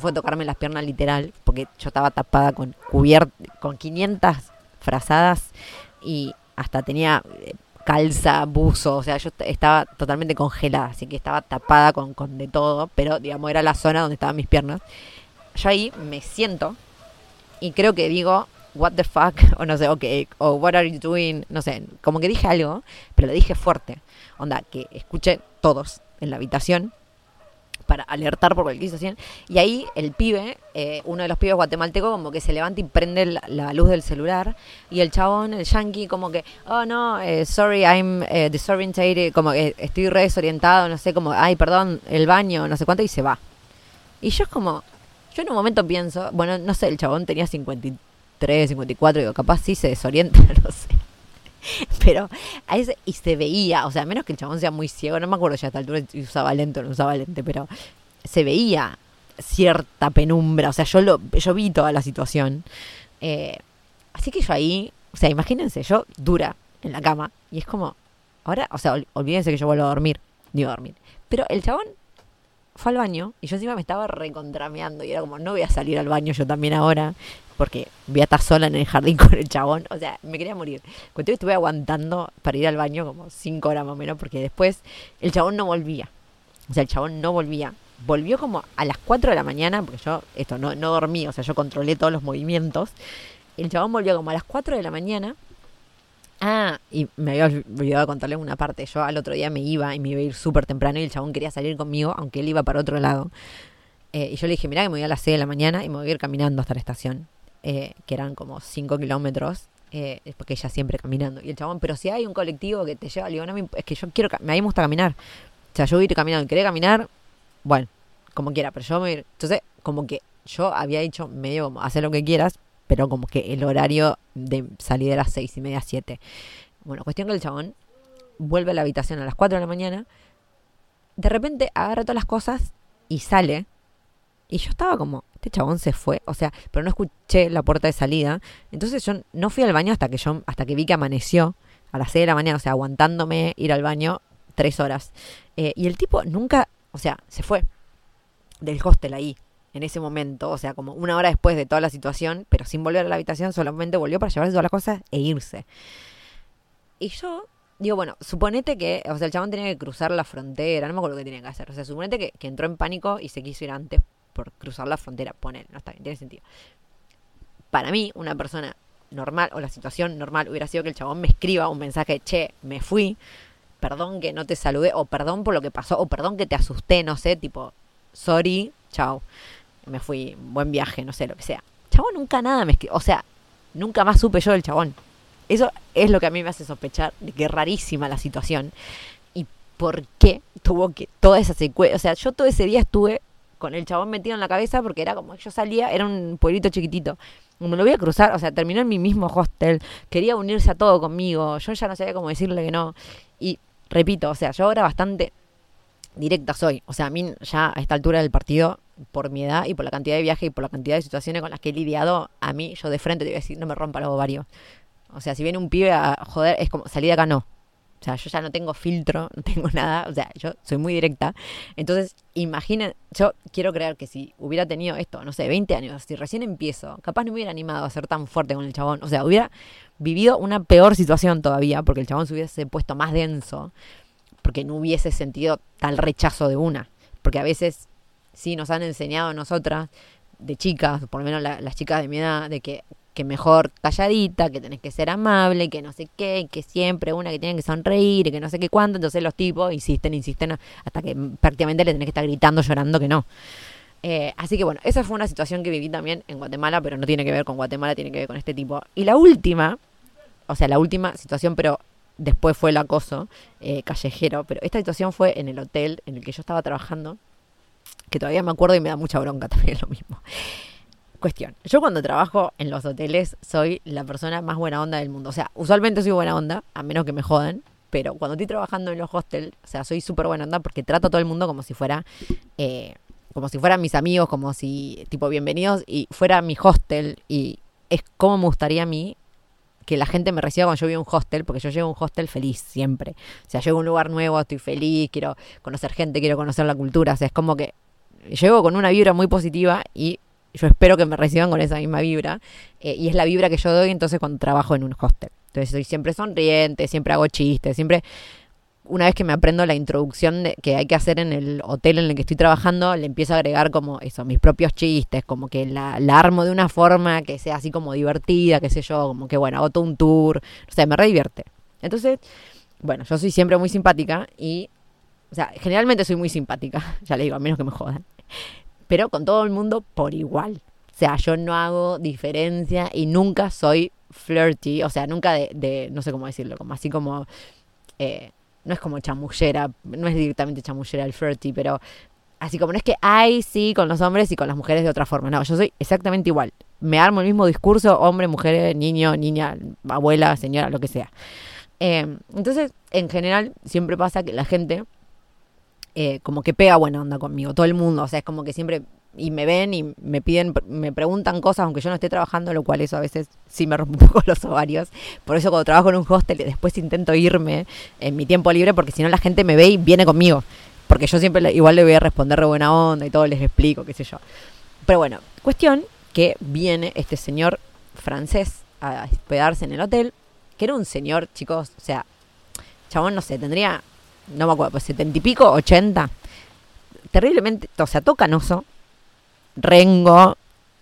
fue tocarme las piernas literal, porque yo estaba tapada con cubiert con 500 frazadas y hasta tenía eh, calza, buzo, o sea, yo est- estaba totalmente congelada, así que estaba tapada con, con de todo, pero digamos era la zona donde estaban mis piernas. Yo ahí me siento y creo que digo, what the fuck, o no sé, ok, o what are you doing, no sé, como que dije algo, pero lo dije fuerte, onda, que escuché todos en la habitación para alertar por cualquier situación. Y ahí el pibe, eh, uno de los pibes guatemaltecos, como que se levanta y prende la, luz del celular. Y el chabón, el yankee, como que, oh no, eh, sorry, I'm eh, disorientated, como que estoy re desorientado, no sé, como, ay, perdón, el baño, no sé cuánto, y se va. Y yo es como, yo en un momento pienso, bueno, no sé, el chabón tenía 53, 54, digo, capaz sí se desorienta, no sé. Pero a ese, y se veía, o sea, a menos que el chabón sea muy ciego, no me acuerdo ya a esta altura usaba lente o no usaba lente, pero se veía cierta penumbra, o sea, yo lo, yo vi toda la situación. Eh, así que yo ahí, o sea, imagínense, yo dura en la cama, y es como, ahora, o sea, ol- olvídense que yo vuelvo a dormir, digo a dormir. Pero el chabón fue al baño y yo encima me estaba recontrameando y era como, no voy a salir al baño yo también ahora porque voy a estar sola en el jardín con el chabón. O sea, me quería morir. Que estuve aguantando para ir al baño como cinco horas más o menos porque después el chabón no volvía. O sea, el chabón no volvía. Volvió como a las 4 de la mañana, porque yo, esto, no, no dormí, o sea, yo controlé todos los movimientos. El chabón volvió como a las 4 de la mañana. Ah, y me había olvidado contarle una parte. Yo al otro día me iba y me iba a ir súper temprano y el chabón quería salir conmigo, aunque él iba para otro lado. Eh, y yo le dije, mira que me voy a las 6 de la mañana y me voy a ir caminando hasta la estación, eh, que eran como 5 kilómetros, eh, porque ella siempre caminando. Y el chabón, pero si hay un colectivo que te lleva, le digo, no es que yo quiero, a mí me gusta caminar. O sea, yo voy a ir caminando, ¿querés caminar? Bueno, como quiera, pero yo voy a ir. Entonces, como que yo había dicho medio como, hacer lo que quieras, pero como que el horario de salida era seis y media, siete. Bueno, cuestión que el chabón vuelve a la habitación a las 4 de la mañana, de repente agarra todas las cosas y sale. Y yo estaba como, este chabón se fue, o sea, pero no escuché la puerta de salida. Entonces yo no fui al baño hasta que yo, hasta que vi que amaneció a las 6 de la mañana, o sea, aguantándome ir al baño tres horas. Eh, y el tipo nunca, o sea, se fue del hostel ahí, en ese momento, o sea, como una hora después de toda la situación, pero sin volver a la habitación, solamente volvió para llevarse todas las cosas e irse. Y yo digo, bueno, suponete que, o sea, el chabón tenía que cruzar la frontera, no me acuerdo qué tenía que hacer, o sea, suponete que, que entró en pánico y se quiso ir antes por cruzar la frontera, poner, no está bien, tiene sentido. Para mí, una persona normal o la situación normal hubiera sido que el chabón me escriba un mensaje, che, me fui, perdón que no te saludé, o perdón por lo que pasó, o perdón que te asusté, no sé, tipo, sorry, chao, me fui, buen viaje, no sé, lo que sea. Chabón nunca nada me escribió, o sea, nunca más supe yo del chabón. Eso es lo que a mí me hace sospechar de que es rarísima la situación y por qué tuvo que toda esa secuencia, o sea, yo todo ese día estuve con el chabón metido en la cabeza porque era como yo salía, era un pueblito chiquitito. Me lo voy a cruzar, o sea, terminó en mi mismo hostel, quería unirse a todo conmigo, yo ya no sabía cómo decirle que no. Y repito, o sea, yo ahora bastante directa soy. O sea, a mí ya a esta altura del partido, por mi edad y por la cantidad de viajes y por la cantidad de situaciones con las que he lidiado, a mí yo de frente te voy a decir, no me rompa los ovarios. O sea, si viene un pibe a joder, es como, salir de acá no. O sea, yo ya no tengo filtro, no tengo nada, o sea, yo soy muy directa. Entonces, imaginen, yo quiero creer que si hubiera tenido esto, no sé, 20 años, si recién empiezo, capaz no me hubiera animado a ser tan fuerte con el chabón. O sea, hubiera vivido una peor situación todavía, porque el chabón se hubiese puesto más denso, porque no hubiese sentido tal rechazo de una. Porque a veces sí nos han enseñado a nosotras, de chicas, por lo menos las chicas de mi edad, de que que mejor calladita, que tenés que ser amable, que no sé qué, que siempre una que tiene que sonreír, que no sé qué cuánto. Entonces los tipos insisten, insisten hasta que prácticamente le tenés que estar gritando, llorando que no. Eh, así que bueno, esa fue una situación que viví también en Guatemala, pero no tiene que ver con Guatemala, tiene que ver con este tipo. Y la última, o sea, la última situación, pero después fue el acoso eh, callejero, pero esta situación fue en el hotel en el que yo estaba trabajando, que todavía me acuerdo y me da mucha bronca también lo mismo. Cuestión. Yo cuando trabajo en los hoteles soy la persona más buena onda del mundo. O sea, usualmente soy buena onda, a menos que me jodan. Pero cuando estoy trabajando en los hostels, o sea, soy súper buena onda porque trato a todo el mundo como si fuera, eh, como si fueran mis amigos, como si, tipo, bienvenidos y fuera mi hostel. Y es como me gustaría a mí que la gente me reciba cuando yo voy a un hostel, porque yo llego a un hostel feliz siempre. O sea, llego a un lugar nuevo, estoy feliz, quiero conocer gente, quiero conocer la cultura. O sea, es como que llego con una vibra muy positiva y yo espero que me reciban con esa misma vibra. Eh, y es la vibra que yo doy entonces cuando trabajo en un hostel. Entonces soy siempre sonriente, siempre hago chistes, siempre... Una vez que me aprendo la introducción que hay que hacer en el hotel en el que estoy trabajando, le empiezo a agregar como eso, mis propios chistes, como que la, armo de una forma que sea así como divertida, qué sé yo, como que bueno, hago un tour, o sea, me re divierte. Entonces, bueno, yo soy siempre muy simpática y, o sea, generalmente soy muy simpática, ya le digo, a menos que me jodan pero con todo el mundo por igual. O sea, yo no hago diferencia y nunca soy flirty, o sea, nunca de, no sé cómo decirlo, como así como, eh, no es como chamullera, no es directamente chamullera el flirty, pero así como no es que hay, sí, con los hombres y con las mujeres de otra forma, no, yo soy exactamente igual. Me armo el mismo discurso, hombre, mujer, niño, niña, abuela, señora, lo que sea. Eh, entonces, en general, siempre pasa que la gente eh, como que pega buena onda conmigo, todo el mundo, o sea, es como que siempre y me ven y me piden, me preguntan cosas aunque yo no esté trabajando, lo cual eso a veces sí me rompe un poco los ovarios. Por eso cuando trabajo en un hostel después intento irme en mi tiempo libre porque si no la gente me ve y viene conmigo. Porque yo siempre igual le voy a responder de buena onda y todo, les explico, qué sé yo. Pero bueno, cuestión que viene este señor francés a hospedarse en el hotel, que era un señor, chicos, o sea, chabón, no sé, tendría no me acuerdo, setenta y pico, ochenta. Terriblemente, o sea, tocanoso, rengo,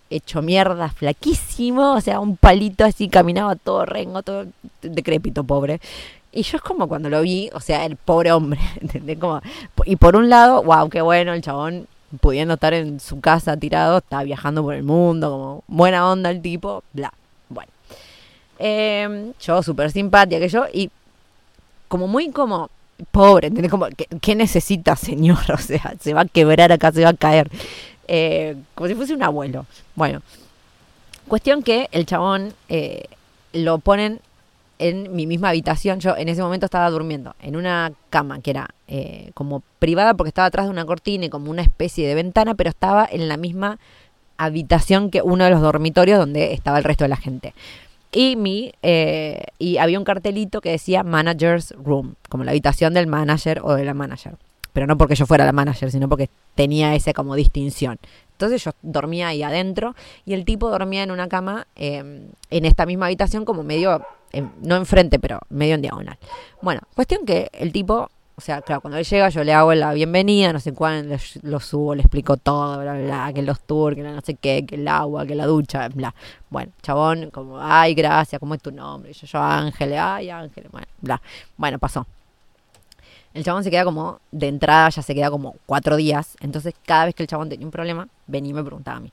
hecho mierda, flaquísimo, o sea, un palito así, caminaba todo rengo, todo decrépito, pobre. Y yo es como cuando lo vi, o sea, el pobre hombre, ¿entendés? Como, y por un lado, wow, qué bueno, el chabón pudiendo estar en su casa tirado, está viajando por el mundo, como buena onda el tipo, bla. Bueno. Em, yo súper simpática que yo, y como muy como pobre, ¿entendés? Como, ¿qué, necesita, señor? O sea, se va a quebrar acá, se va a caer. Eh, como si fuese un abuelo. Bueno, cuestión que el chabón eh, lo ponen en mi misma habitación. Yo en ese momento estaba durmiendo en una cama que era eh, como privada porque estaba atrás de una cortina y como una especie de ventana, pero estaba en la misma habitación que uno de los dormitorios donde estaba el resto de la gente. Y, mi, eh, y había un cartelito que decía Manager's Room, como la habitación del manager o de la manager. Pero no porque yo fuera la manager, sino porque tenía esa como distinción. Entonces yo dormía ahí adentro y el tipo dormía en una cama eh, en esta misma habitación como medio, eh, no enfrente, pero medio en diagonal. Bueno, cuestión que el tipo o sea, claro, cuando él llega yo le hago la bienvenida, no sé cuándo, lo subo, le explico todo, bla, bla, bla, que los tours, que no sé qué, que el agua, que la ducha, bla. Bueno, chabón, como, ay, gracias, ¿cómo es tu nombre? Y yo, yo, Ángel, ay, Ángel, bueno, bla. Bueno, pasó. El chabón se queda como, de entrada ya se queda como cuatro días, entonces cada vez que el chabón tenía un problema, venía y me preguntaba a mí.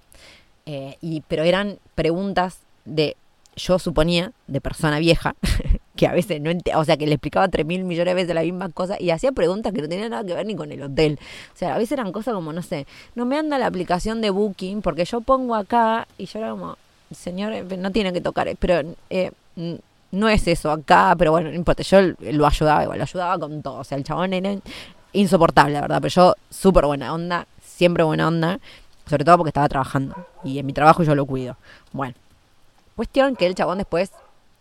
Eh, y, pero eran preguntas de, yo suponía, de persona vieja, que a veces no o sea, que le explicaba tres mil millones de veces la misma cosa y hacía preguntas que no tenían nada que ver ni con el hotel. O sea, a veces eran cosas como, no sé, no me anda la aplicación de Booking porque yo pongo acá y yo era como, señor, eh, no tiene que tocar, pero eh, no es eso acá, pero bueno, no importa, yo lo ayudaba igual, lo ayudaba con todo. O sea, el chabón era insoportable, la verdad, pero yo súper buena onda, siempre buena onda, sobre todo porque estaba trabajando y en mi trabajo yo lo cuido. Bueno, cuestión que el chabón después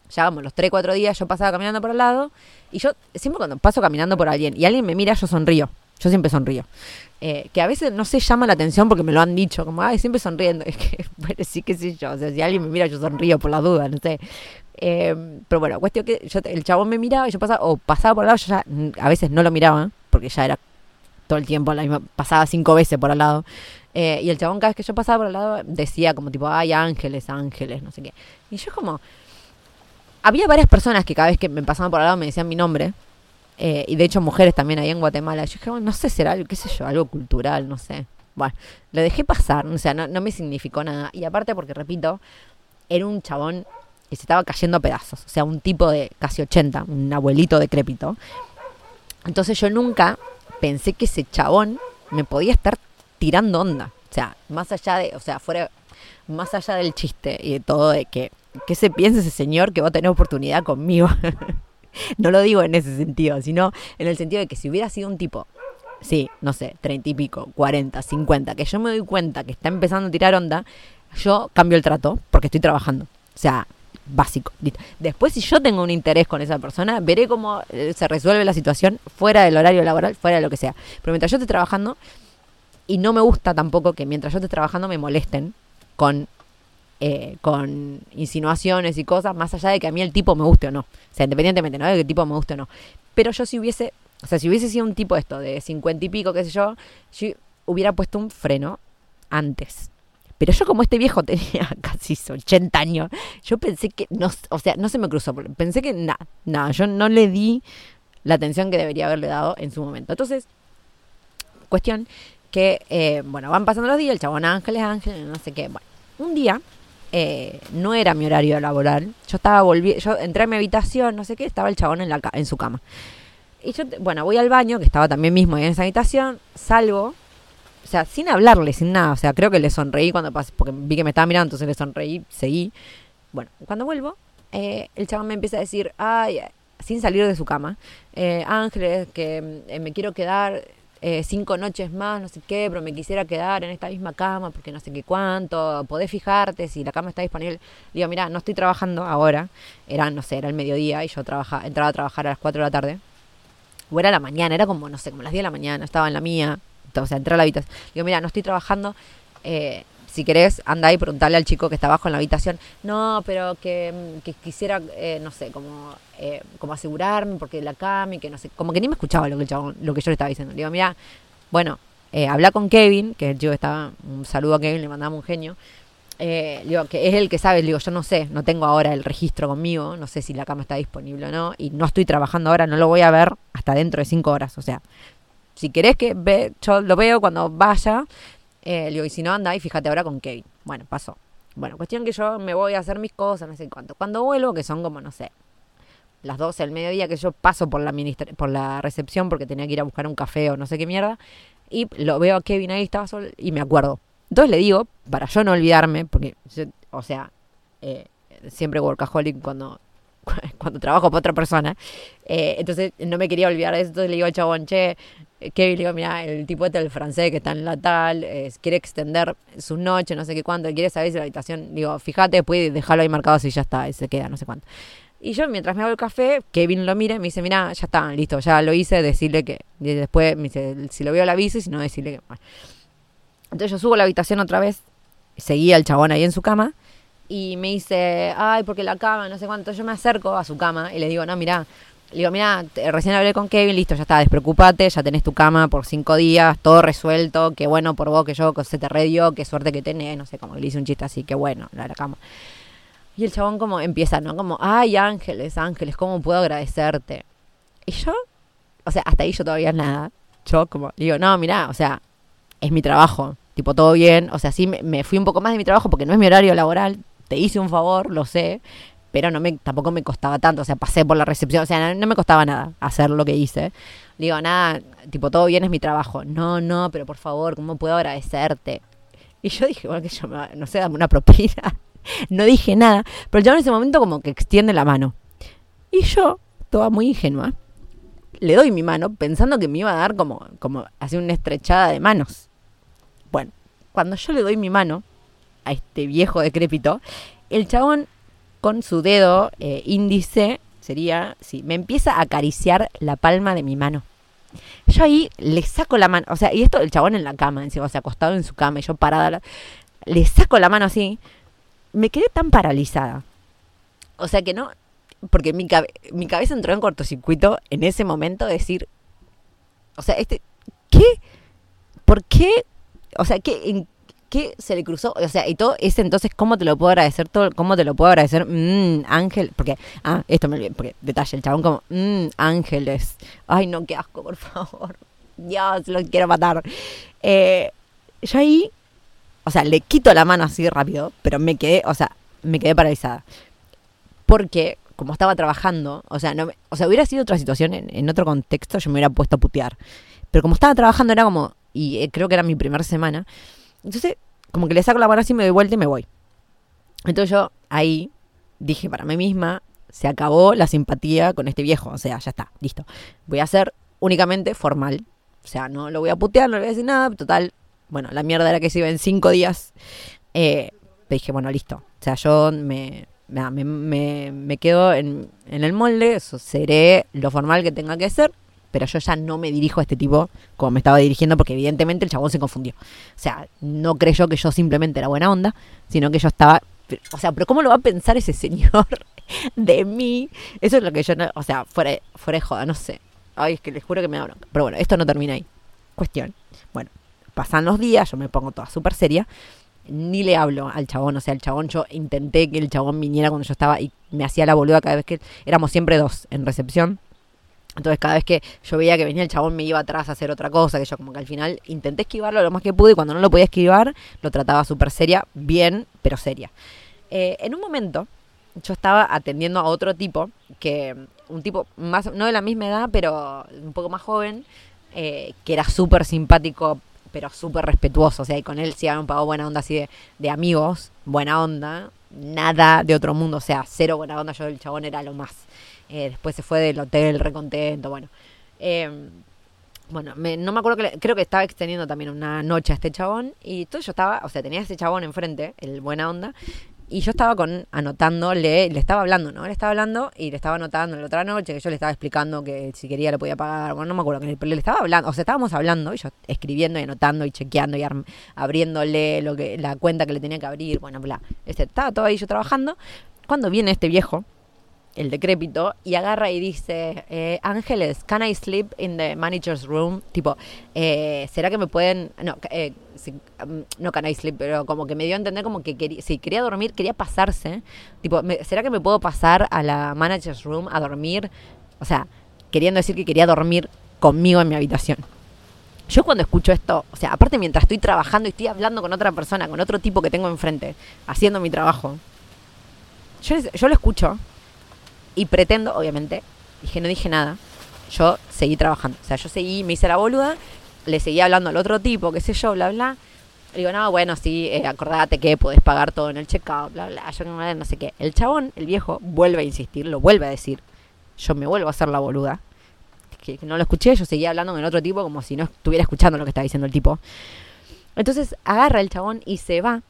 ya vamos, los 3, 4 días yo pasaba caminando por al lado y yo siempre cuando paso caminando por alguien y alguien me mira, yo sonrío. Yo siempre sonrío. Eh, que a veces no se llama la atención porque me lo han dicho, como, ay, siempre sonriendo. Es que, bueno, sí que sí yo. O sea, si alguien me mira, yo sonrío por la duda, no sé. Eh, pero bueno, cuestión que yo, el chabón me miraba y yo pasaba, o pasaba por al lado, yo ya a veces no lo miraba, porque ya era todo el tiempo, la misma, pasaba cinco veces por al lado. Eh, y el chabón cada vez que yo pasaba por al lado decía como tipo, ay, ángeles, ángeles, no sé qué. Y yo como, había varias personas que cada vez que me pasaban por al lado me decían mi nombre. Eh, y de hecho mujeres también ahí en Guatemala. Yo dije, bueno, no sé, será algo, qué sé yo, algo cultural, no sé. Bueno, lo dejé pasar, o sea, no, me significó nada. Y aparte porque, repito, era un chabón que se estaba cayendo a pedazos. O sea, un tipo de casi 80, un abuelito decrépito. Entonces yo nunca pensé que ese chabón me podía estar tirando onda. O sea, más allá de, o sea, fuera, más allá del chiste y de todo de que ¿qué se piensa ese señor que va a tener oportunidad conmigo? no lo digo en ese sentido, sino en el sentido de que si hubiera sido un tipo, sí, no sé, treinta y pico, cuarenta, cincuenta, que yo me doy cuenta que está empezando a tirar onda, yo cambio el trato porque estoy trabajando. O sea, básico. Después, si yo tengo un interés con esa persona, veré cómo eh, se resuelve la situación fuera del horario laboral, fuera de lo que sea. Pero mientras yo esté trabajando, y no me gusta tampoco que mientras yo esté trabajando me molesten con eh, con insinuaciones y cosas, más allá de que a mí el tipo me guste o no. O sea, independientemente, ¿no? De que el tipo me guste o no. Pero yo si hubiese, o sea, si hubiese sido un tipo esto de cincuenta y pico, qué sé yo, yo hubiera puesto un freno antes. Pero yo como este viejo tenía casi 80 años, yo pensé que, no, o sea, no se me cruzó, pensé que nada, nada, yo no le di la atención que debería haberle dado en su momento. Entonces, cuestión que, eh, bueno, van pasando los días, el chabón Ángeles, Ángeles, no sé qué, bueno, un día eh, no era mi horario laboral. Yo estaba volviendo, yo entré a mi habitación, no sé qué, estaba el chabón en, la, en su cama. Y yo, bueno, voy al baño, que estaba también mismo en esa habitación, salgo, o sea, sin hablarle, sin nada, o sea, creo que le sonreí cuando pasé, porque vi que me estaba mirando, entonces le sonreí, seguí. Bueno, cuando vuelvo, eh, el chabón me empieza a decir, ay, sin salir de su cama, Ángeles, que me quiero quedar, eh, cinco noches más, no sé qué, pero me quisiera quedar en esta misma cama porque no sé qué cuánto, podés fijarte si la cama está disponible. Digo, mira, no estoy trabajando ahora, era, no sé, era el mediodía y yo trabaja, entraba a trabajar a las 4 de la tarde, o era la mañana, era como, no sé, como las 10 de la mañana, estaba en la mía, o sea, entré a la habitación. Digo, mira, no estoy trabajando, eh, si querés, anda y preguntarle al chico que está abajo en la habitación, no, pero que, quisiera, eh, no sé, como, eh, como asegurarme, porque la cama y que no sé, como que ni me escuchaba lo que, lo que yo le estaba diciendo. Le digo, mira, bueno, eh, habla con Kevin, que el chico estaba, un saludo a Kevin, le mandaba un genio. Eh, digo, que es el que sabe, digo, yo no sé, no tengo ahora el registro conmigo, no sé si la cama está disponible o no, y no estoy trabajando ahora, no lo voy a ver hasta dentro de cinco horas, o sea, si querés que ve, yo lo veo cuando vaya, eh, le digo, y si no, anda y fíjate ahora con Kevin. Bueno, pasó. Bueno, cuestión que yo me voy a hacer mis cosas, no sé cuánto. Cuando vuelvo, que son como, no sé, las 12 del mediodía, que yo paso por la, por la recepción porque tenía que ir a buscar un café o no sé qué mierda, y lo veo a Kevin ahí, estaba solo, y me acuerdo. Entonces le digo, para yo no olvidarme, porque, o sea, eh, siempre workaholic cuando cuando trabajo para otra persona. Eh, entonces no me quería olvidar de eso. Entonces le digo al chabón, che, Kevin, le digo, mira, el tipo este del francés que está en la tal, eh, quiere extender su noche, no sé qué cuánto, quiere saber si la habitación, digo, fíjate, después dejarlo ahí marcado si ya está, y se queda, no sé cuánto. Y yo, mientras me hago el café, Kevin lo mira y me dice, mira, ya está, listo, ya lo hice, decirle que, y después me dice, si lo veo la bici, si no, decirle que... Entonces yo subo a la habitación otra vez, seguía el chabón ahí en su cama, y me dice, ay, porque la cama, no sé cuánto. Yo me acerco a su cama y le digo, no, mira, le digo, mira, recién hablé con Kevin, listo, ya está, despreocupate, ya tenés tu cama por cinco días, todo resuelto, qué bueno por vos que yo, se te redio, qué suerte que tenés, no sé, como le hice un chiste así, qué bueno, la, la cama. Y el chabón como empieza, ¿no? Como, ay, ángeles, ángeles, ¿cómo puedo agradecerte? Y yo, o sea, hasta ahí yo todavía nada. Yo como, digo, no, mira, o sea, es mi trabajo, tipo, todo bien. O sea, sí me fui un poco más de mi trabajo porque no es mi horario laboral, te hice un favor, lo sé, pero no me, tampoco me costaba tanto, o sea, pasé por la recepción, o sea, no, me costaba nada hacer lo que hice. Digo, nada, tipo, todo bien es mi trabajo. No, no, pero por favor, ¿cómo puedo agradecerte? Y yo dije, bueno, que yo, no sé, dame una propina. no dije nada, pero ya en ese momento como que extiende la mano. Y yo, toda muy ingenua, le doy mi mano pensando que me iba a dar como, como así una estrechada de manos. Bueno, cuando yo le doy mi mano, a este viejo decrépito, el chabón con su dedo eh, índice, sería, sí, me empieza a acariciar la palma de mi mano. Yo ahí le saco la mano, o sea, y esto el chabón en la cama, encima, o sea, acostado en su cama yo parada, le saco la mano así, me quedé tan paralizada. O sea que no, porque mi, mi cabeza entró en cortocircuito en ese momento, decir, o sea, este, ¿qué? ¿Por qué? O sea, ¿qué, ¿qué se le cruzó? O sea, y todo ese entonces, ¿cómo te lo puedo agradecer? todo ¿Cómo te lo puedo agradecer? Mmm, Ángel, porque, ah, esto me olvidé, porque detalle, el chabón como, mmm, ángeles. Ay, no, qué asco, por favor. Dios, lo quiero matar. Eh, yo ahí, o sea, le quito la mano así rápido, pero me quedé, o sea, me quedé paralizada. Porque, como estaba trabajando, o sea, no o sea, hubiera sido otra situación, en, en otro contexto, yo me hubiera puesto a putear. Pero como estaba trabajando era como, y eh, creo que era mi primera semana, entonces, como que le saco la mano así, me doy vuelta y me voy. Entonces yo ahí dije para mí misma, se acabó la simpatía con este viejo. O sea, ya está, listo. Voy a ser únicamente formal. O sea, no lo voy a putear, no le voy a decir nada. Total, bueno, la mierda era que se iba en cinco días. Eh, dije, bueno, listo. O sea, yo me, me, me, me quedo en, en el molde, seré lo formal que tenga que ser pero yo ya no me dirijo a este tipo como me estaba dirigiendo porque evidentemente el chabón se confundió. O sea, no creyó que yo simplemente era buena onda, sino que yo estaba... O sea, pero ¿cómo lo va a pensar ese señor de mí? Eso es lo que yo no... O sea, fuera, fuera de joda, no sé. Ay, es que les juro que me da. Pero bueno, esto no termina ahí. Cuestión. Bueno, pasan los días, yo me pongo toda súper seria ni le hablo al chabón, o sea, el chabón, yo intenté que el chabón viniera cuando yo estaba y me hacía la boluda cada vez que éramos siempre dos en recepción. Entonces cada vez que yo veía que venía el chabón me iba atrás a hacer otra cosa, que yo como que al final intenté esquivarlo lo más que pude y cuando no lo podía esquivar lo trataba súper seria, bien, pero seria. Eh, en un momento yo estaba atendiendo a otro tipo, que un tipo más, no de la misma edad, pero un poco más joven, eh, que era súper simpático, pero súper respetuoso, o sea, y con él sí había un buena onda así de, de amigos, buena onda, nada de otro mundo, o sea, cero buena onda, yo el chabón era lo más. Eh, después se fue del hotel recontento, bueno. Eh, bueno, me, no me acuerdo que creo que estaba extendiendo también una noche a este chabón y todo yo estaba, o sea, tenía ese chabón enfrente, el buena onda, y yo estaba con anotándole, le estaba hablando, ¿no? Le estaba hablando y le estaba anotando la otra noche que yo le estaba explicando que si quería le podía pagar, bueno, no me acuerdo, pero le estaba hablando, o sea, estábamos hablando y yo escribiendo y anotando y chequeando y abriéndole lo que la cuenta que le tenía que abrir, bueno, bla. Este, estaba todo ahí yo trabajando. Cuando viene este viejo, el decrépito, y agarra y dice, eh, Ángeles, can I sleep in the manager's room? Tipo, eh, ¿será que me pueden... No, eh, um, no can I sleep, pero como que me dio a entender como que quería, si quería dormir, quería pasarse. Tipo, ¿será que me puedo pasar a la manager's room a dormir? O sea, queriendo decir que quería dormir conmigo en mi habitación. Yo cuando escucho esto, o sea, aparte mientras estoy trabajando y estoy hablando con otra persona, con otro tipo que tengo enfrente, haciendo mi trabajo, yo, yo lo escucho y pretendo, obviamente, dije, no dije nada. Yo seguí trabajando. O sea, yo seguí, me hice la boluda, le seguí hablando al otro tipo, qué sé yo, bla, bla. Le digo, no, bueno, sí, eh, acordate que podés pagar todo en el checkout, bla, bla, yo no, sé qué. El chabón, el viejo, vuelve a insistir, lo vuelve a decir. Yo me vuelvo a hacer la boluda. Que, que no lo escuché, yo seguía hablando con el otro tipo como si no estuviera escuchando lo que estaba diciendo el tipo. Entonces agarra el chabón y se va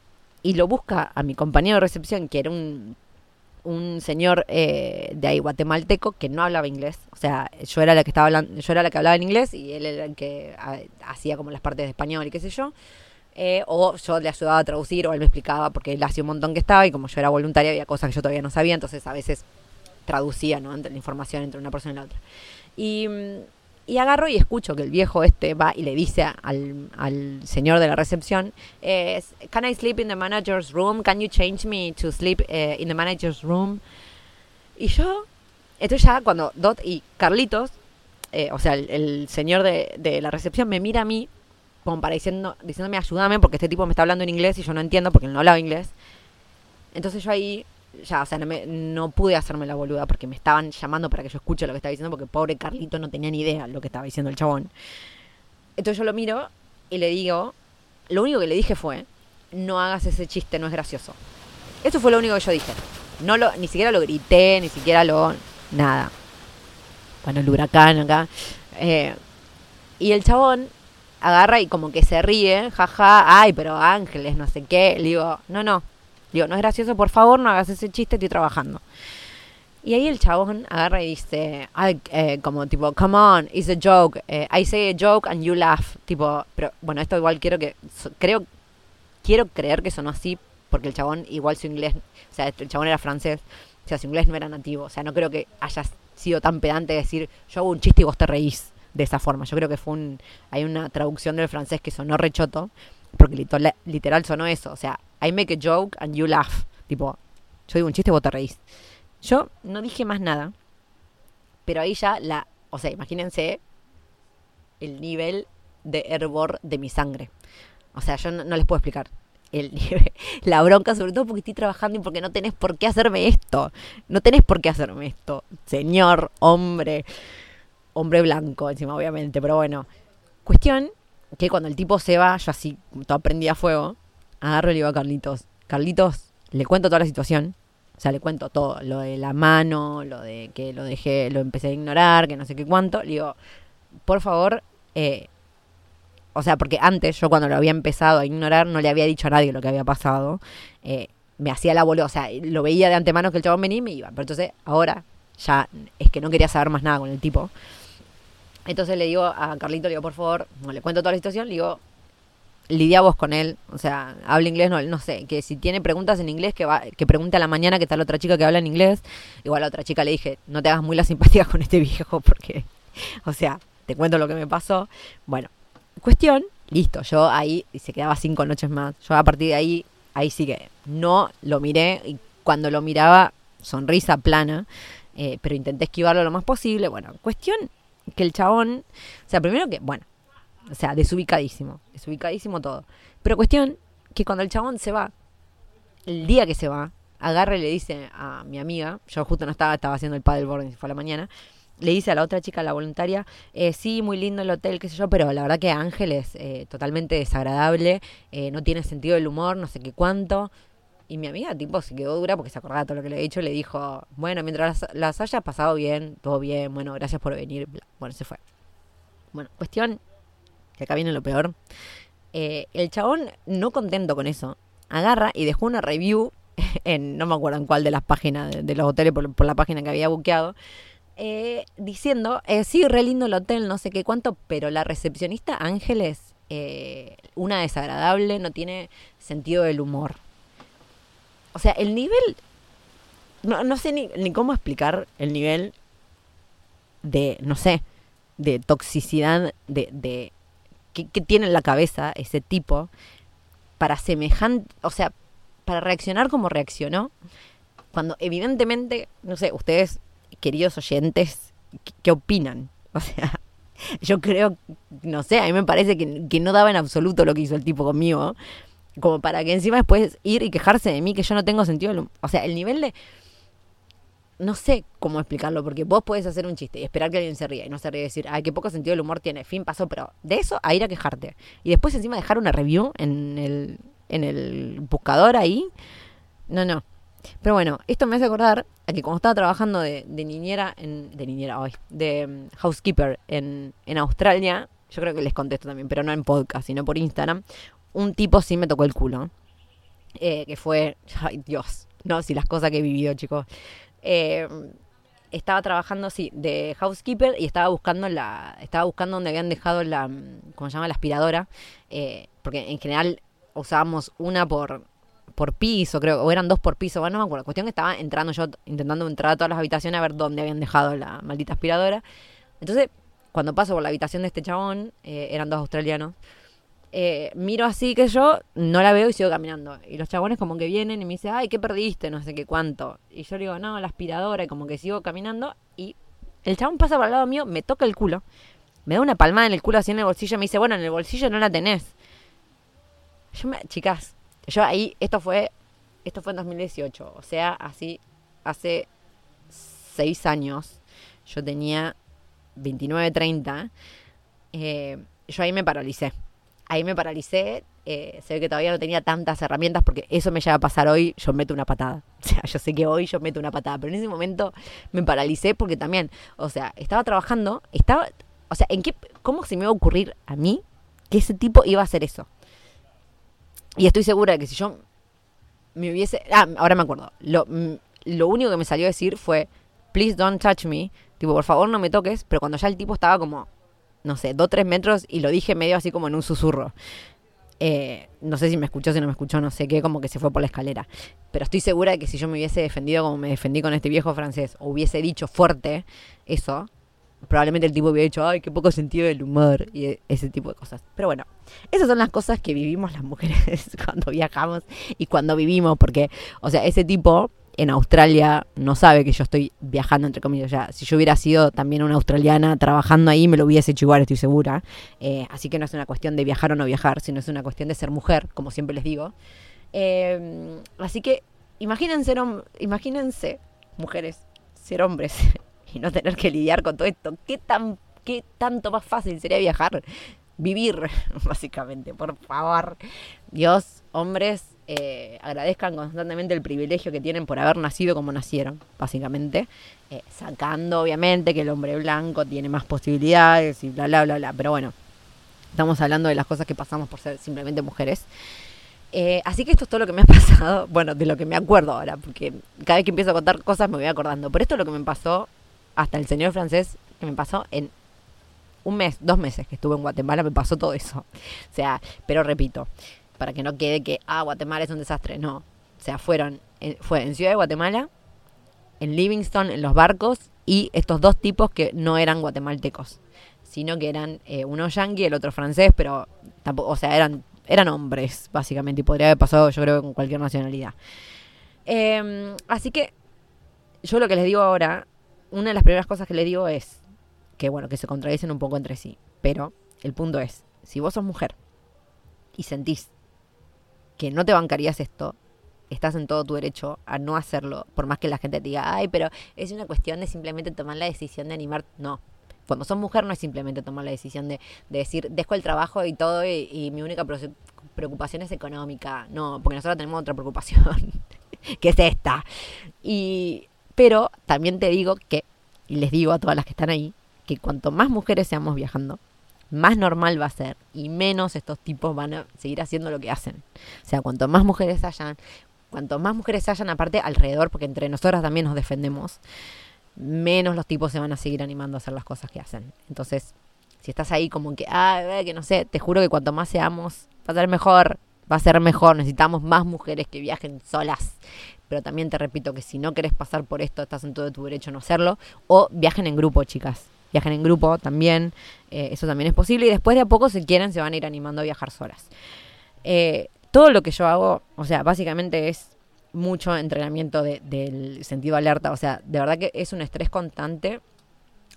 y lo busca a mi compañero de recepción, que era un, un señor eh, de ahí guatemalteco que no hablaba inglés. O sea, yo era la que estaba hablando, yo era la que hablaba en inglés y él era el que ah, hacía como las partes de español y qué sé yo. Eh, o yo le ayudaba a traducir o él me explicaba porque él hacía un montón que estaba y como yo era voluntaria había cosas que yo todavía no sabía, entonces a veces traducía ¿no? la información entre una persona y la otra. Y, y agarro y escucho que el viejo este va y le dice al, al señor de la recepción, eh, can I sleep in the manager's room? Can you change me to sleep eh, in the manager's room? Y yo, esto ya cuando Dot y Carlitos, eh, o sea, el, señor de, de la recepción me mira a mí como para diciendo, diciéndome ayúdame porque este tipo me está hablando en inglés y yo no entiendo porque él no hablaba inglés. Entonces yo ahí ya, o sea, no, pude hacerme la boluda porque me estaban llamando para que yo escuche lo que estaba diciendo porque pobre Carlito no tenía ni idea lo que estaba diciendo el chabón. Entonces yo lo miro y le digo, lo único que le dije fue, no hagas ese chiste, no es gracioso. Eso fue lo único que yo dije. No lo, ni siquiera lo grité, ni siquiera lo, nada. Bueno, el huracán acá. Eh, y el chabón agarra y como que se ríe, jaja, ay, pero ángeles, no sé qué. Le digo, no, no. No es gracioso, por favor, no hagas ese chiste, estoy trabajando. Y ahí el chabón agarra y dice, ay, eh, como tipo, come on, it's a joke. Eh, I say a joke and you laugh. Tipo, pero bueno, esto igual quiero que, so- creo, quiero creer que sonó así, porque el chabón igual su inglés, o sea, el chabón era francés, o sea, su inglés no era nativo. O sea, no creo que haya sido tan pedante de decir, yo hago un chiste y vos te reís de esa forma. Yo creo que fue un, hay una traducción del francés que sonó rechoto, porque literal sonó eso. O sea, I make a joke and you laugh. Tipo, yo digo un chiste vos te. Yo no dije más nada, pero ahí ya la, o sea, imagínense el nivel de hervor de mi sangre. O sea, yo no, no les puedo explicar el nivel, la bronca, sobre todo porque estoy trabajando y porque no tenés por qué hacerme esto. No tenés por qué hacerme esto, señor, hombre, hombre blanco, encima obviamente, pero bueno. Cuestión que cuando el tipo se va, yo así, todo prendía fuego, agarro y le digo a Carlitos, Carlitos, le cuento toda la situación. O sea, le cuento todo, lo de la mano, lo de que lo dejé, lo empecé a ignorar, que no sé qué cuánto. Le digo, por favor, eh, o sea, porque antes yo cuando lo había empezado a ignorar no le había dicho a nadie lo que había pasado. Eh, me hacía la boluda, o sea, lo veía de antemano que el chabón venía y me iba. Pero entonces ahora ya es que no quería saber más nada con el tipo. Entonces le digo a Carlito, le digo, por favor, no, le cuento toda la situación, le digo, lidia vos con él, o sea, habla inglés, no, no sé, que si tiene preguntas en inglés, que va, que pregunte a la mañana que tal otra chica que habla en inglés. Igual a otra chica le dije, no te hagas muy la simpatía con este viejo porque, o sea, te cuento lo que me pasó. Bueno, cuestión, listo, yo ahí, y se quedaba cinco noches más. Yo a partir de ahí, ahí sí que no lo miré y cuando lo miraba, sonrisa plana, eh, pero intenté esquivarlo lo más posible. Bueno, cuestión que el chabón, o sea, primero que, bueno, o sea, desubicadísimo, desubicadísimo todo. Pero cuestión que cuando el chabón se va, el día que se va, agarra y le dice a mi amiga, yo justo no estaba, estaba haciendo el paddleboard, fue a la mañana, le dice a la otra chica, la voluntaria, eh, sí, muy lindo el hotel, qué sé yo, pero la verdad que Ángel es eh, totalmente desagradable, eh, no tiene sentido del humor, no sé qué cuánto. Y mi amiga, tipo, se quedó dura porque se acordaba de todo lo que le he dicho. Le dijo, bueno, mientras las, las hayas pasado bien, todo bien, bueno, gracias por venir. Bueno, se fue. Bueno, cuestión, que acá viene lo peor. Eh, el chabón, no contento con eso, agarra y dejó una review en, no me acuerdo en cuál de las páginas de, los hoteles, por, la página que había buqueado, eh, diciendo, eh, sí, re lindo el hotel, no sé qué cuánto, pero la recepcionista Ángeles, eh, una desagradable, no tiene sentido del humor. O sea, el nivel, no, no sé ni, cómo explicar el nivel de, no sé, de toxicidad, de que tiene en la cabeza ese tipo para semejante, o sea, para reaccionar como reaccionó, cuando evidentemente, no sé, ustedes, queridos oyentes, ¿qué, qué opinan? O sea, yo creo, no sé, a mí me parece que, que no daba en absoluto lo que hizo el tipo conmigo, como para que encima después ir y quejarse de mí que yo no tengo sentido, o sea, el nivel de no sé cómo explicarlo, porque vos podés hacer un chiste y esperar que alguien se ría y no se ríe y decir, ay, qué poco sentido del humor tiene, fin, pasó, pero de eso a ir a quejarte. Y después encima dejar una review en el, en el buscador ahí. No, no. Pero bueno, esto me hace acordar a que cuando estaba trabajando de, de niñera, en, de niñera hoy, de um, housekeeper en, en Australia, yo creo que les contesto también, pero no en podcast, sino por Instagram, un tipo sí me tocó el culo. Eh, que fue, ay Dios, no, si las cosas que he vivido, chicos. Eh, estaba trabajando, sí, de housekeeper y estaba buscando la, estaba buscando donde habían dejado la, ¿cómo se llama? La aspiradora, eh, porque en general usábamos una por, por piso, creo, o eran dos por piso, bueno, no me acuerdo. Cuestión que estaba entrando yo, intentando entrar a todas las habitaciones a ver dónde habían dejado la maldita aspiradora. Entonces, cuando paso por la habitación de este chabón, eh, eran dos australianos, eh, miro así que yo no la veo y sigo caminando. Y los chabones como que vienen y me dicen, ay, ¿qué perdiste? No sé qué cuánto. Y yo le digo, no, la aspiradora, y como que sigo caminando. Y el chabón pasa por al lado mío, me toca el culo, me da una palmada en el culo así en el bolsillo, me dice, bueno, en el bolsillo no la tenés. Yo me, chicas, yo ahí, esto fue, esto fue en 2018, o sea, así, hace seis años, yo tenía 29, 30, eh, yo ahí me paralicé. Ahí me paralicé, eh, se ve que todavía no tenía tantas herramientas porque eso me lleva a pasar hoy, yo meto una patada. O sea, yo sé que hoy yo meto una patada, pero en ese momento me paralicé porque también, o sea, estaba trabajando, estaba, o sea, ¿en qué, cómo se me iba a ocurrir a mí que ese tipo iba a hacer eso? Y estoy segura de que si yo me hubiese... Ah, ahora me acuerdo. Lo, mm, lo único que me salió a decir fue, please don't touch me. Tipo, por favor no me toques. Pero cuando ya el tipo estaba como, no sé, dos, tres metros y lo dije medio así como en un susurro. Eh, no sé si me escuchó, si no me escuchó, no sé qué, como que se fue por la escalera. Pero estoy segura de que si yo me hubiese defendido como me defendí con este viejo francés, o hubiese dicho fuerte eso, probablemente el tipo hubiera dicho, ay, qué poco sentido del humor y e, ese tipo de cosas. Pero bueno, esas son las cosas que vivimos las mujeres cuando viajamos y cuando vivimos, porque, o sea, ese tipo en Australia no sabe que yo estoy viajando, entre comillas. Si yo hubiera sido también una australiana trabajando ahí, me lo hubiese hecho igual, estoy segura. Eh, así que no es una cuestión de viajar o no viajar, sino es una cuestión de ser mujer, como siempre les digo. Eh, así que imagínense, imagínense, mujeres, ser hombres y no tener que lidiar con todo esto. ¿Qué, tan, qué tanto más fácil sería viajar? Vivir, básicamente, por favor. Dios, hombres, eh, agradezcan constantemente el privilegio que tienen por haber nacido como nacieron, básicamente. Eh, sacando, obviamente, que el hombre blanco tiene más posibilidades y bla, bla, bla, bla. Pero bueno, estamos hablando de las cosas que pasamos por ser simplemente mujeres. Eh, así que esto es todo lo que me ha pasado, bueno, de lo que me acuerdo ahora, porque cada vez que empiezo a contar cosas me voy acordando. Pero esto es lo que me pasó hasta el señor francés que me pasó en un mes, dos meses que estuve en Guatemala, me pasó todo eso. O sea, pero repito, para que no quede que, ah, Guatemala es un desastre. No. O sea, fueron, fue en Ciudad de Guatemala, en Livingston, en los barcos, y estos dos tipos que no eran guatemaltecos, sino que eran eh, uno yanqui el otro francés, pero tampoco, o sea, eran, eran hombres, básicamente, y podría haber pasado, yo creo, con cualquier nacionalidad. Em, así que yo lo que les digo ahora una de las primeras cosas que le digo es que, bueno, que se contradicen un poco entre sí. Pero el punto es, si vos sos mujer y sentís que no te bancarías esto, estás en todo tu derecho a no hacerlo, por más que la gente te diga, ay, pero es una cuestión de simplemente tomar la decisión de animar. No. Cuando sos mujer no es simplemente tomar la decisión de, decir, dejo el trabajo y todo y, mi única preocupación es económica. No, porque nosotros tenemos otra preocupación, que es esta. Y pero también te digo que, y les digo a todas las que están ahí, que cuanto más mujeres seamos viajando, más normal va a ser y menos estos tipos van a seguir haciendo lo que hacen. O sea, cuanto más mujeres hayan, cuanto más mujeres hayan aparte alrededor, porque entre nosotras también nos defendemos, menos los tipos se van a seguir animando a hacer las cosas que hacen. Entonces, si estás ahí como que, ah, que no sé, te juro que cuanto más seamos, va a ser mejor, va a ser mejor, necesitamos más mujeres que viajen solas, pero también te repito que si no querés pasar por esto, estás en todo tu derecho a no hacerlo. O viajen en grupo, chicas. Viajen en grupo también, eh, eso también es posible. Y después de a poco, si quieren, se van a ir animando a viajar solas. Eh, todo lo que yo hago, o sea, básicamente es mucho entrenamiento del sentido alerta. O sea, de verdad que es un estrés constante.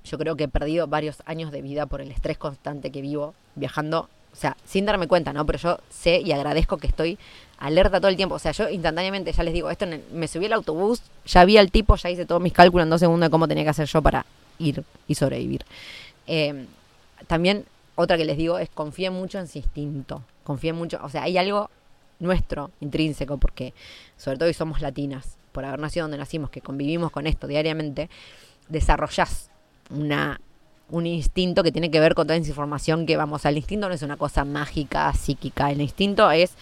Yo creo que he perdido varios años de vida por el estrés constante que vivo viajando. O sea, sin darme cuenta, ¿no? Pero yo sé y agradezco que estoy alerta todo el tiempo. O sea, yo instantáneamente, ya les digo, esto me subí al autobús, ya vi al tipo, ya hice todos mis cálculos en dos segundos de cómo tenía que hacer yo para ir y sobrevivir. Eh, también otra que les digo es confíen mucho en su instinto. Confíen mucho, o sea, hay algo nuestro, intrínseco, porque sobre todo hoy somos latinas, por haber nacido donde nacimos, que convivimos con esto diariamente, desarrollás una, un instinto que tiene que ver con toda esa información que vamos, al instinto no es una cosa mágica, psíquica, el instinto es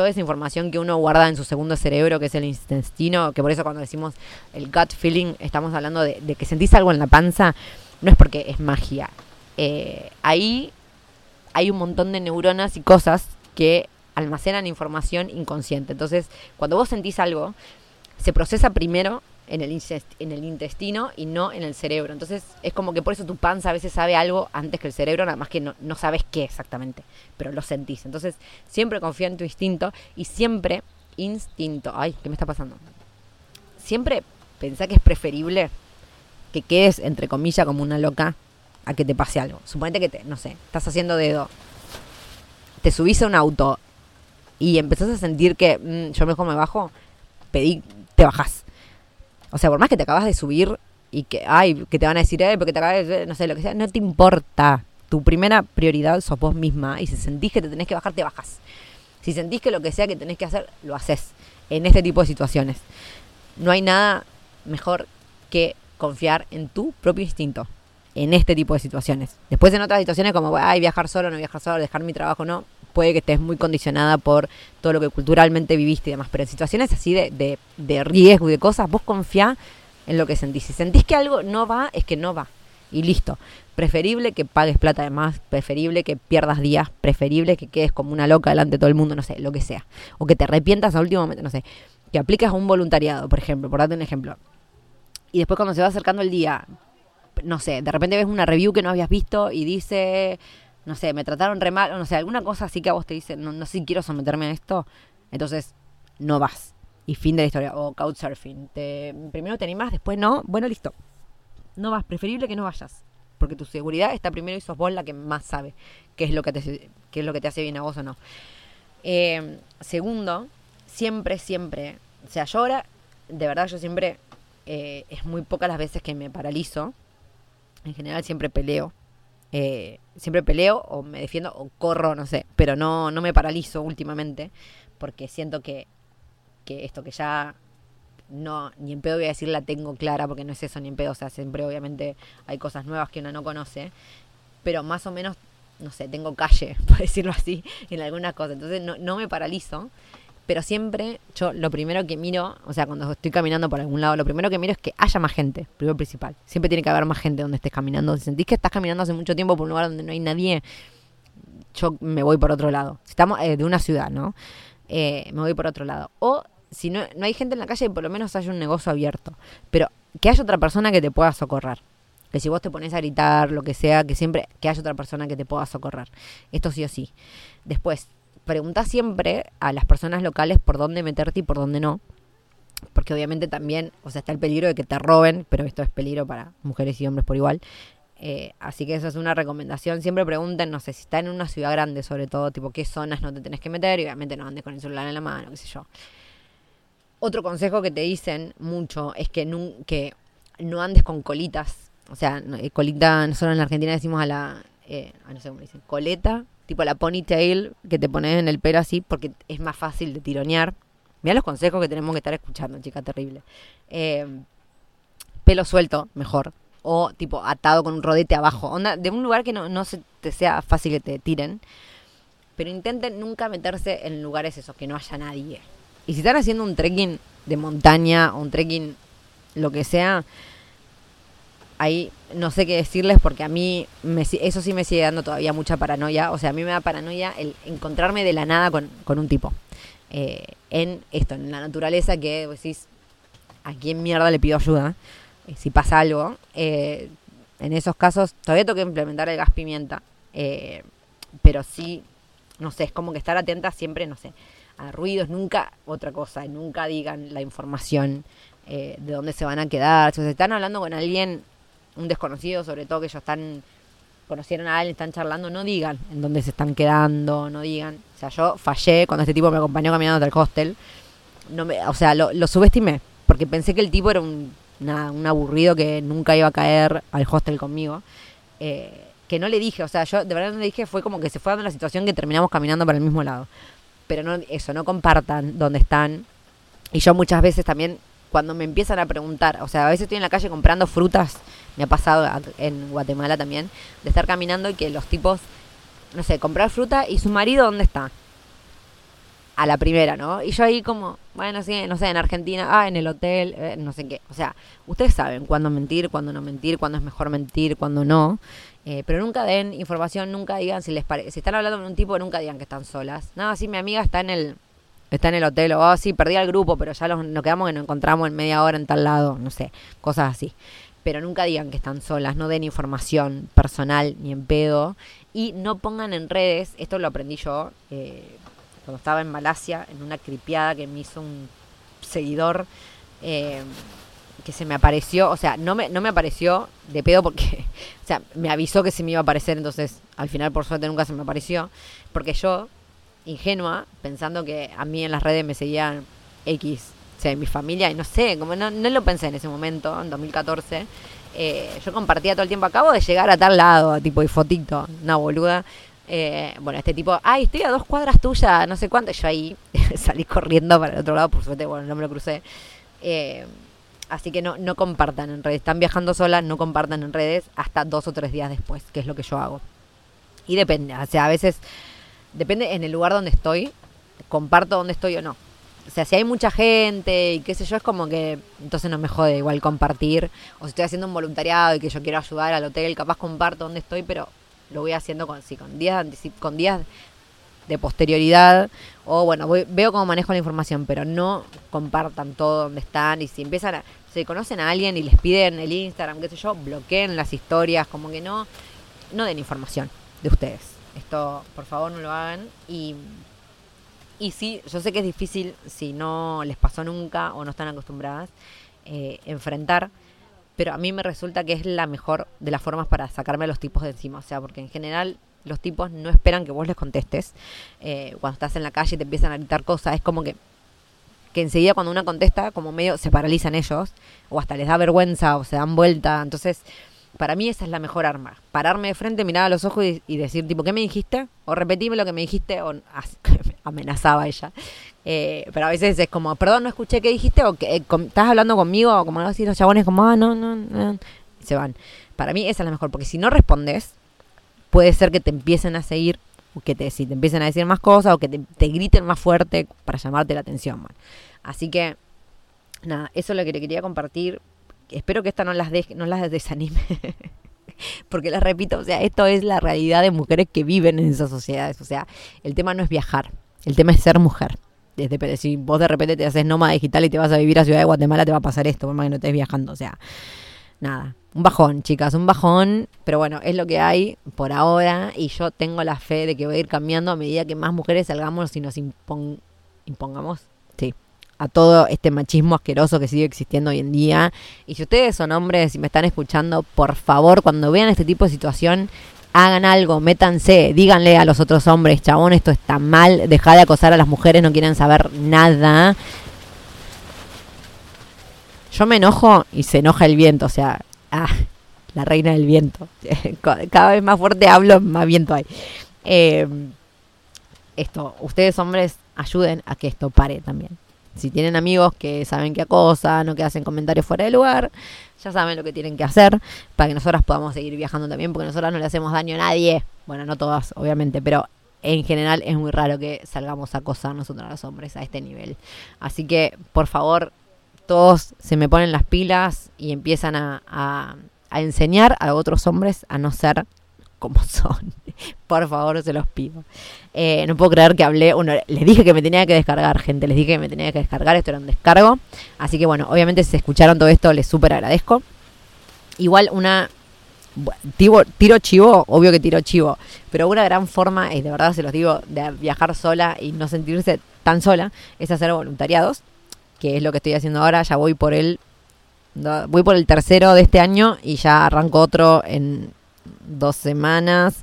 toda esa información que uno guarda en su segundo cerebro, que es el intestino, que por eso cuando decimos el gut feeling, estamos hablando de, que sentís algo en la panza, no es porque es magia. Eh, ahí hay un montón de neuronas y cosas que almacenan información inconsciente. Entonces, cuando vos sentís algo, se procesa primero en el, intestino y no en el cerebro. Entonces, es como que por eso tu panza a veces sabe algo antes que el cerebro, nada más que no, no sabes qué exactamente, pero lo sentís. Entonces, siempre confía en tu instinto y siempre instinto. Ay, ¿qué me está pasando? Siempre pensá que es preferible que quedes, entre comillas, como una loca a que te pase algo. Suponete que te, no sé, estás haciendo dedo, te subís a un auto y empezás a sentir que mm, yo mejor me bajo, pedí, te bajás. O sea, por más que te acabas de subir y que, ay, que te van a decir, eh, porque te acabas de, no sé, lo que sea, no te importa. Tu primera prioridad sos vos misma y si sentís que te tenés que bajar, te bajas. Si sentís que lo que sea que tenés que hacer, lo haces en este tipo de situaciones. No hay nada mejor que confiar en tu propio instinto en este tipo de situaciones. Después en otras situaciones como, ay, viajar solo, no viajar solo, dejar mi trabajo, no, puede que estés muy condicionada por todo lo que culturalmente viviste y demás, pero en situaciones así de, de, de riesgo y de cosas, vos confía en lo que sentís. Si sentís que algo no va, es que no va. Y listo. Preferible que pagues plata de más, preferible que pierdas días, preferible que quedes como una loca delante de todo el mundo, no sé, lo que sea. O que te arrepientas a último momento, no sé. Que apliques a un voluntariado, por ejemplo, por darte un ejemplo. Y después cuando se va acercando el día, no sé, de repente ves una review que no habías visto y dice no sé, me trataron re mal, o no sé, alguna cosa así que a vos te dice, no, no sé si quiero someterme a esto, entonces no vas. Y fin de la historia. O couchsurfing. Primero te animás, después no. Bueno, listo. No vas. Preferible que no vayas. Porque tu seguridad está primero y sos vos la que más sabe qué es lo que te, qué es lo que te hace bien a vos o no. Eh, segundo, siempre, siempre. O sea, yo ahora, de verdad, yo siempre. Eh, es muy pocas las veces que me paralizo. En general siempre peleo eh, siempre peleo o me defiendo o corro, no sé, pero no, no me paralizo últimamente porque siento que, que esto que ya no, ni en pedo voy a decir la tengo clara porque no es eso ni en pedo, o sea, siempre obviamente hay cosas nuevas que uno no conoce, pero más o menos, no sé, tengo calle, por decirlo así, en algunas cosas, entonces no, no me paralizo pero siempre yo lo primero que miro, o sea, cuando estoy caminando por algún lado, lo primero que miro es que haya más gente, primero principal. Siempre tiene que haber más gente donde estés caminando. Si sentís que estás caminando hace mucho tiempo por un lugar donde no hay nadie, yo me voy por otro lado. Si estamos eh, de una ciudad, ¿no? Eh, me voy por otro lado. O si no, no hay gente en la calle, por lo menos haya un negocio abierto. Pero que haya otra persona que te pueda socorrer. Que si vos te pones a gritar, lo que sea, que siempre que haya otra persona que te pueda socorrer. Esto sí o sí. Después, pregunta siempre a las personas locales por dónde meterte y por dónde no. Porque obviamente también, o sea, está el peligro de que te roben, pero esto es peligro para mujeres y hombres por igual. Eh, así que eso es una recomendación. Siempre pregunten, no sé, si está en una ciudad grande, sobre todo, tipo, qué zonas no te tenés que meter y obviamente no andes con el celular en la mano, qué sé yo. Otro consejo que te dicen mucho es que no, andes con colitas. O sea, eh, colita, nosotros en la Argentina decimos a la, eh, no sé cómo dicen, coleta, tipo la ponytail que te pones en el pelo así porque es más fácil de tironear. Mira los consejos que tenemos que estar escuchando, chica terrible. Eh, pelo suelto, mejor. O tipo atado con un rodete abajo. Onda, de un lugar que no, no se te sea fácil que te tiren. Pero intenten nunca meterse en lugares esos que no haya nadie. Y si están haciendo un trekking de montaña o un trekking lo que sea, ahí no sé qué decirles porque a mí me, eso sí me sigue dando todavía mucha paranoia. O sea, a mí me da paranoia el encontrarme de la nada con, un tipo. Eh, en esto, en la naturaleza que decís, ¿a quién mierda le pido ayuda? Eh, si pasa algo. Eh, en esos casos todavía tengo que implementar el gas pimienta. pero sí, no sé, es como que estar atenta siempre, no sé, a ruidos, nunca otra cosa, nunca digan la información de dónde se van a quedar. Si se están hablando con alguien un desconocido, sobre todo que ellos están conocieron a alguien, están charlando, no digan en dónde se están quedando, no digan. O sea, yo fallé cuando este tipo me acompañó caminando hasta el hostel. No me, o sea, lo, subestimé, porque pensé que el tipo era un, un aburrido que nunca iba a caer al hostel conmigo. Eh, que no le dije, o sea, yo de verdad no le dije, fue como que se fue dando la situación que terminamos caminando para el mismo lado. Pero no, eso, no compartan dónde están. Y yo muchas veces también, cuando me empiezan a preguntar, o sea, a veces estoy en la calle comprando frutas, me ha pasado en Guatemala también, de estar caminando y que los tipos, no sé, comprar fruta y su marido, ¿dónde está? a la primera, ¿no? Y yo ahí como, bueno, sí, no sé, en Argentina, ah, en el hotel, eh, no sé qué. O sea, ustedes saben cuándo mentir, cuándo no mentir, cuándo es mejor mentir, cuándo no. Eh, pero nunca den información, nunca digan si les parece. Si están hablando con un tipo, nunca digan que están solas. No, sí, mi amiga está en el está en el hotel, o oh, sí, perdí al grupo, pero ya nos, quedamos que nos encontramos en media hora en tal lado, no sé, cosas así. Pero nunca digan que están solas, no den información personal ni en pedo. Y no pongan en redes, esto lo aprendí yo, eh, cuando estaba en Malasia, en una cripiada que me hizo un seguidor eh, que se me apareció, o sea, no me, no me apareció de pedo porque, o sea, me avisó que se me iba a aparecer, entonces al final por suerte nunca se me apareció, porque yo, ingenua, pensando que a mí en las redes me seguían X, o sea, mi familia, y no sé, como no, no lo pensé en ese momento, en 2014, eh, yo compartía todo el tiempo, acabo de llegar a tal lado, tipo y fotito, una boluda, eh, bueno, este tipo, ay, estoy a dos cuadras tuyas, no sé cuánto. Yo ahí salí corriendo para el otro lado, por suerte, bueno, no me lo crucé. Eh, así que no, no compartan en redes. Están viajando solas, no compartan en redes hasta dos o tres días después, que es lo que yo hago. Y depende, o sea, a veces, depende en el lugar donde estoy, comparto donde estoy o no. O sea, si hay mucha gente y qué sé yo, es como que entonces no me jode igual compartir. O si estoy haciendo un voluntariado y que yo quiero ayudar al hotel, capaz comparto donde estoy, pero lo voy haciendo con, sí, con días con días de posterioridad o bueno, veo cómo manejo la información, pero no compartan todo donde están y si empiezan a, se conocen a alguien y les piden el Instagram, qué sé yo, bloqueen las historias, como que no, no den información de ustedes. Esto, por favor, no lo hagan y y sí, yo sé que es difícil si no les pasó nunca o no están acostumbradas eh, enfrentar pero a mí me resulta que es la mejor de las formas para sacarme a los tipos de encima. O sea, porque en general los tipos no esperan que vos les contestes. Eh, cuando estás en la calle y te empiezan a gritar cosas, es como que, que enseguida cuando una contesta, como medio se paralizan ellos, o hasta les da vergüenza o se dan vuelta. Entonces, para mí esa es la mejor arma. Pararme de frente, mirar a los ojos y, decir, tipo, ¿qué me dijiste? O repetirme lo que me dijiste, o amenazaba ella. Eh, pero a veces es como, perdón, no escuché qué dijiste, o que eh, estás hablando conmigo, o como así los chabones como, ah, no, no, no, y se van. Para mí esa es la mejor, porque si no respondes, puede ser que te empiecen a seguir, o que te, si te empiecen a decir más cosas, o que te, griten más fuerte para llamarte la atención. Así que, nada, eso es lo que te quería compartir. Espero que esta no las, no las desanime. porque les repito, o sea, esto es la realidad de mujeres que viven en esas sociedades. O sea, el tema no es viajar, el tema es ser mujer desde, si vos de repente te haces nómada digital y te vas a vivir a Ciudad de Guatemala, te va a pasar esto, por más que no estés viajando. O sea, nada, un bajón, chicas, un bajón, pero bueno, es lo que hay por ahora y yo tengo la fe de que va a ir cambiando a medida que más mujeres salgamos y nos impongamos, sí, a todo este machismo asqueroso que sigue existiendo hoy en día. Y si ustedes son hombres y me están escuchando, por favor, cuando vean este tipo de situación, hagan algo, métanse, díganle a los otros hombres, chabón, esto está mal, deja de acosar a las mujeres, no quieren saber nada. Yo me enojo y se enoja el viento, o sea, ah, la reina del viento. Cada vez más fuerte hablo, más viento hay. Eh, esto, ustedes hombres ayuden a que esto pare también. Si tienen amigos que saben que acosan o que hacen comentarios fuera de lugar, ya saben lo que tienen que hacer para que nosotras podamos seguir viajando también, porque nosotras no le hacemos daño a nadie. Bueno, no todas, obviamente, pero en general es muy raro que salgamos a acosar nosotros los hombres a este nivel. Así que, por favor, todos se me ponen las pilas y empiezan a, a, a enseñar a otros hombres a no ser como son. Por favor, se los pido. Eh, no puedo creer que hablé. Uno, les dije que me tenía que descargar, gente. Les dije que me tenía que descargar. Esto era un descargo. Así que bueno, obviamente si escucharon todo esto, les súper agradezco. Igual una. Tiro, chivo, obvio que tiro chivo. Pero una gran forma, y de verdad se los digo, de viajar sola y no sentirse tan sola, es hacer voluntariados. Que es lo que estoy haciendo ahora. Ya voy por el. Voy por el tercero de este año y ya arranco otro en dos semanas.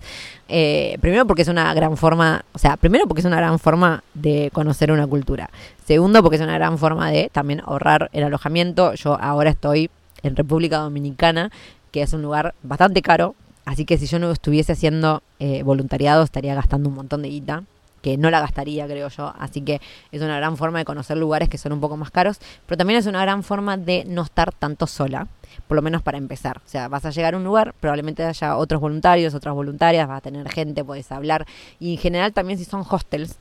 Eh, primero porque es una gran forma, o sea, primero porque es una gran forma de conocer una cultura. Segundo porque es una gran forma de también ahorrar el alojamiento. Yo ahora estoy en República Dominicana, que es un lugar bastante caro, así que si yo no estuviese haciendo eh, voluntariado estaría gastando un montón de guita que no la gastaría, creo yo. Así que es una gran forma de conocer lugares que son un poco más caros, pero también es una gran forma de no estar tanto sola, por lo menos para empezar. O sea, vas a llegar a un lugar, probablemente haya otros voluntarios, otras voluntarias, vas a tener gente, puedes hablar. Y en general también si son hostels,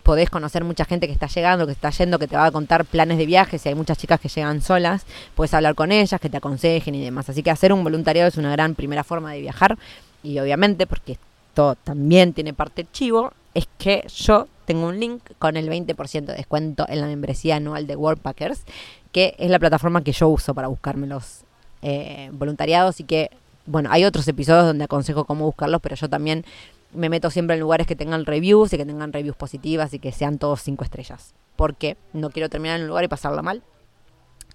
podés conocer mucha gente que está llegando, que está yendo, que te va a contar planes de viaje. Si hay muchas chicas que llegan solas, puedes hablar con ellas, que te aconsejen y demás. Así que hacer un voluntariado es una gran primera forma de viajar. Y obviamente, porque esto también tiene parte chivo, es que yo tengo un link con el 20% de descuento en la membresía anual de Worldpackers, que es la plataforma que yo uso para buscarme los eh, voluntariados y que, bueno, hay otros episodios donde aconsejo cómo buscarlos, pero yo también me meto siempre en lugares que tengan reviews y que tengan reviews positivas y que sean todos cinco estrellas, porque no quiero terminar en un lugar y pasarla mal.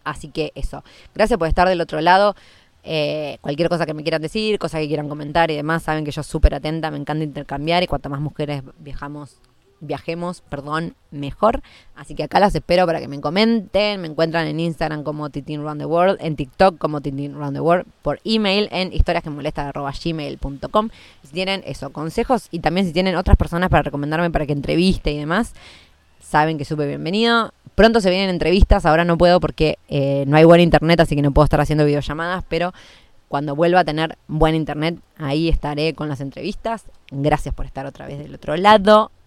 Así que eso. Gracias por estar del otro lado. Eh, cualquier cosa que me quieran decir, cosa que quieran comentar y demás, saben que yo súper atenta, me encanta intercambiar y cuanto más mujeres viajamos, viajemos, perdón, mejor. Así que acá las espero para que me comenten. Me encuentran en Instagram como Titin Round the World, en TikTok como Titin Round the World, por email en historiasquemolesta.gmail.com. Si tienen eso, consejos y también si tienen otras personas para recomendarme para que entreviste y demás, saben que súper bienvenido. Pronto se vienen entrevistas, ahora no puedo porque eh, no hay buen internet, así que no puedo estar haciendo videollamadas, pero cuando vuelva a tener buen internet, ahí estaré con las entrevistas. Gracias por estar otra vez del otro lado.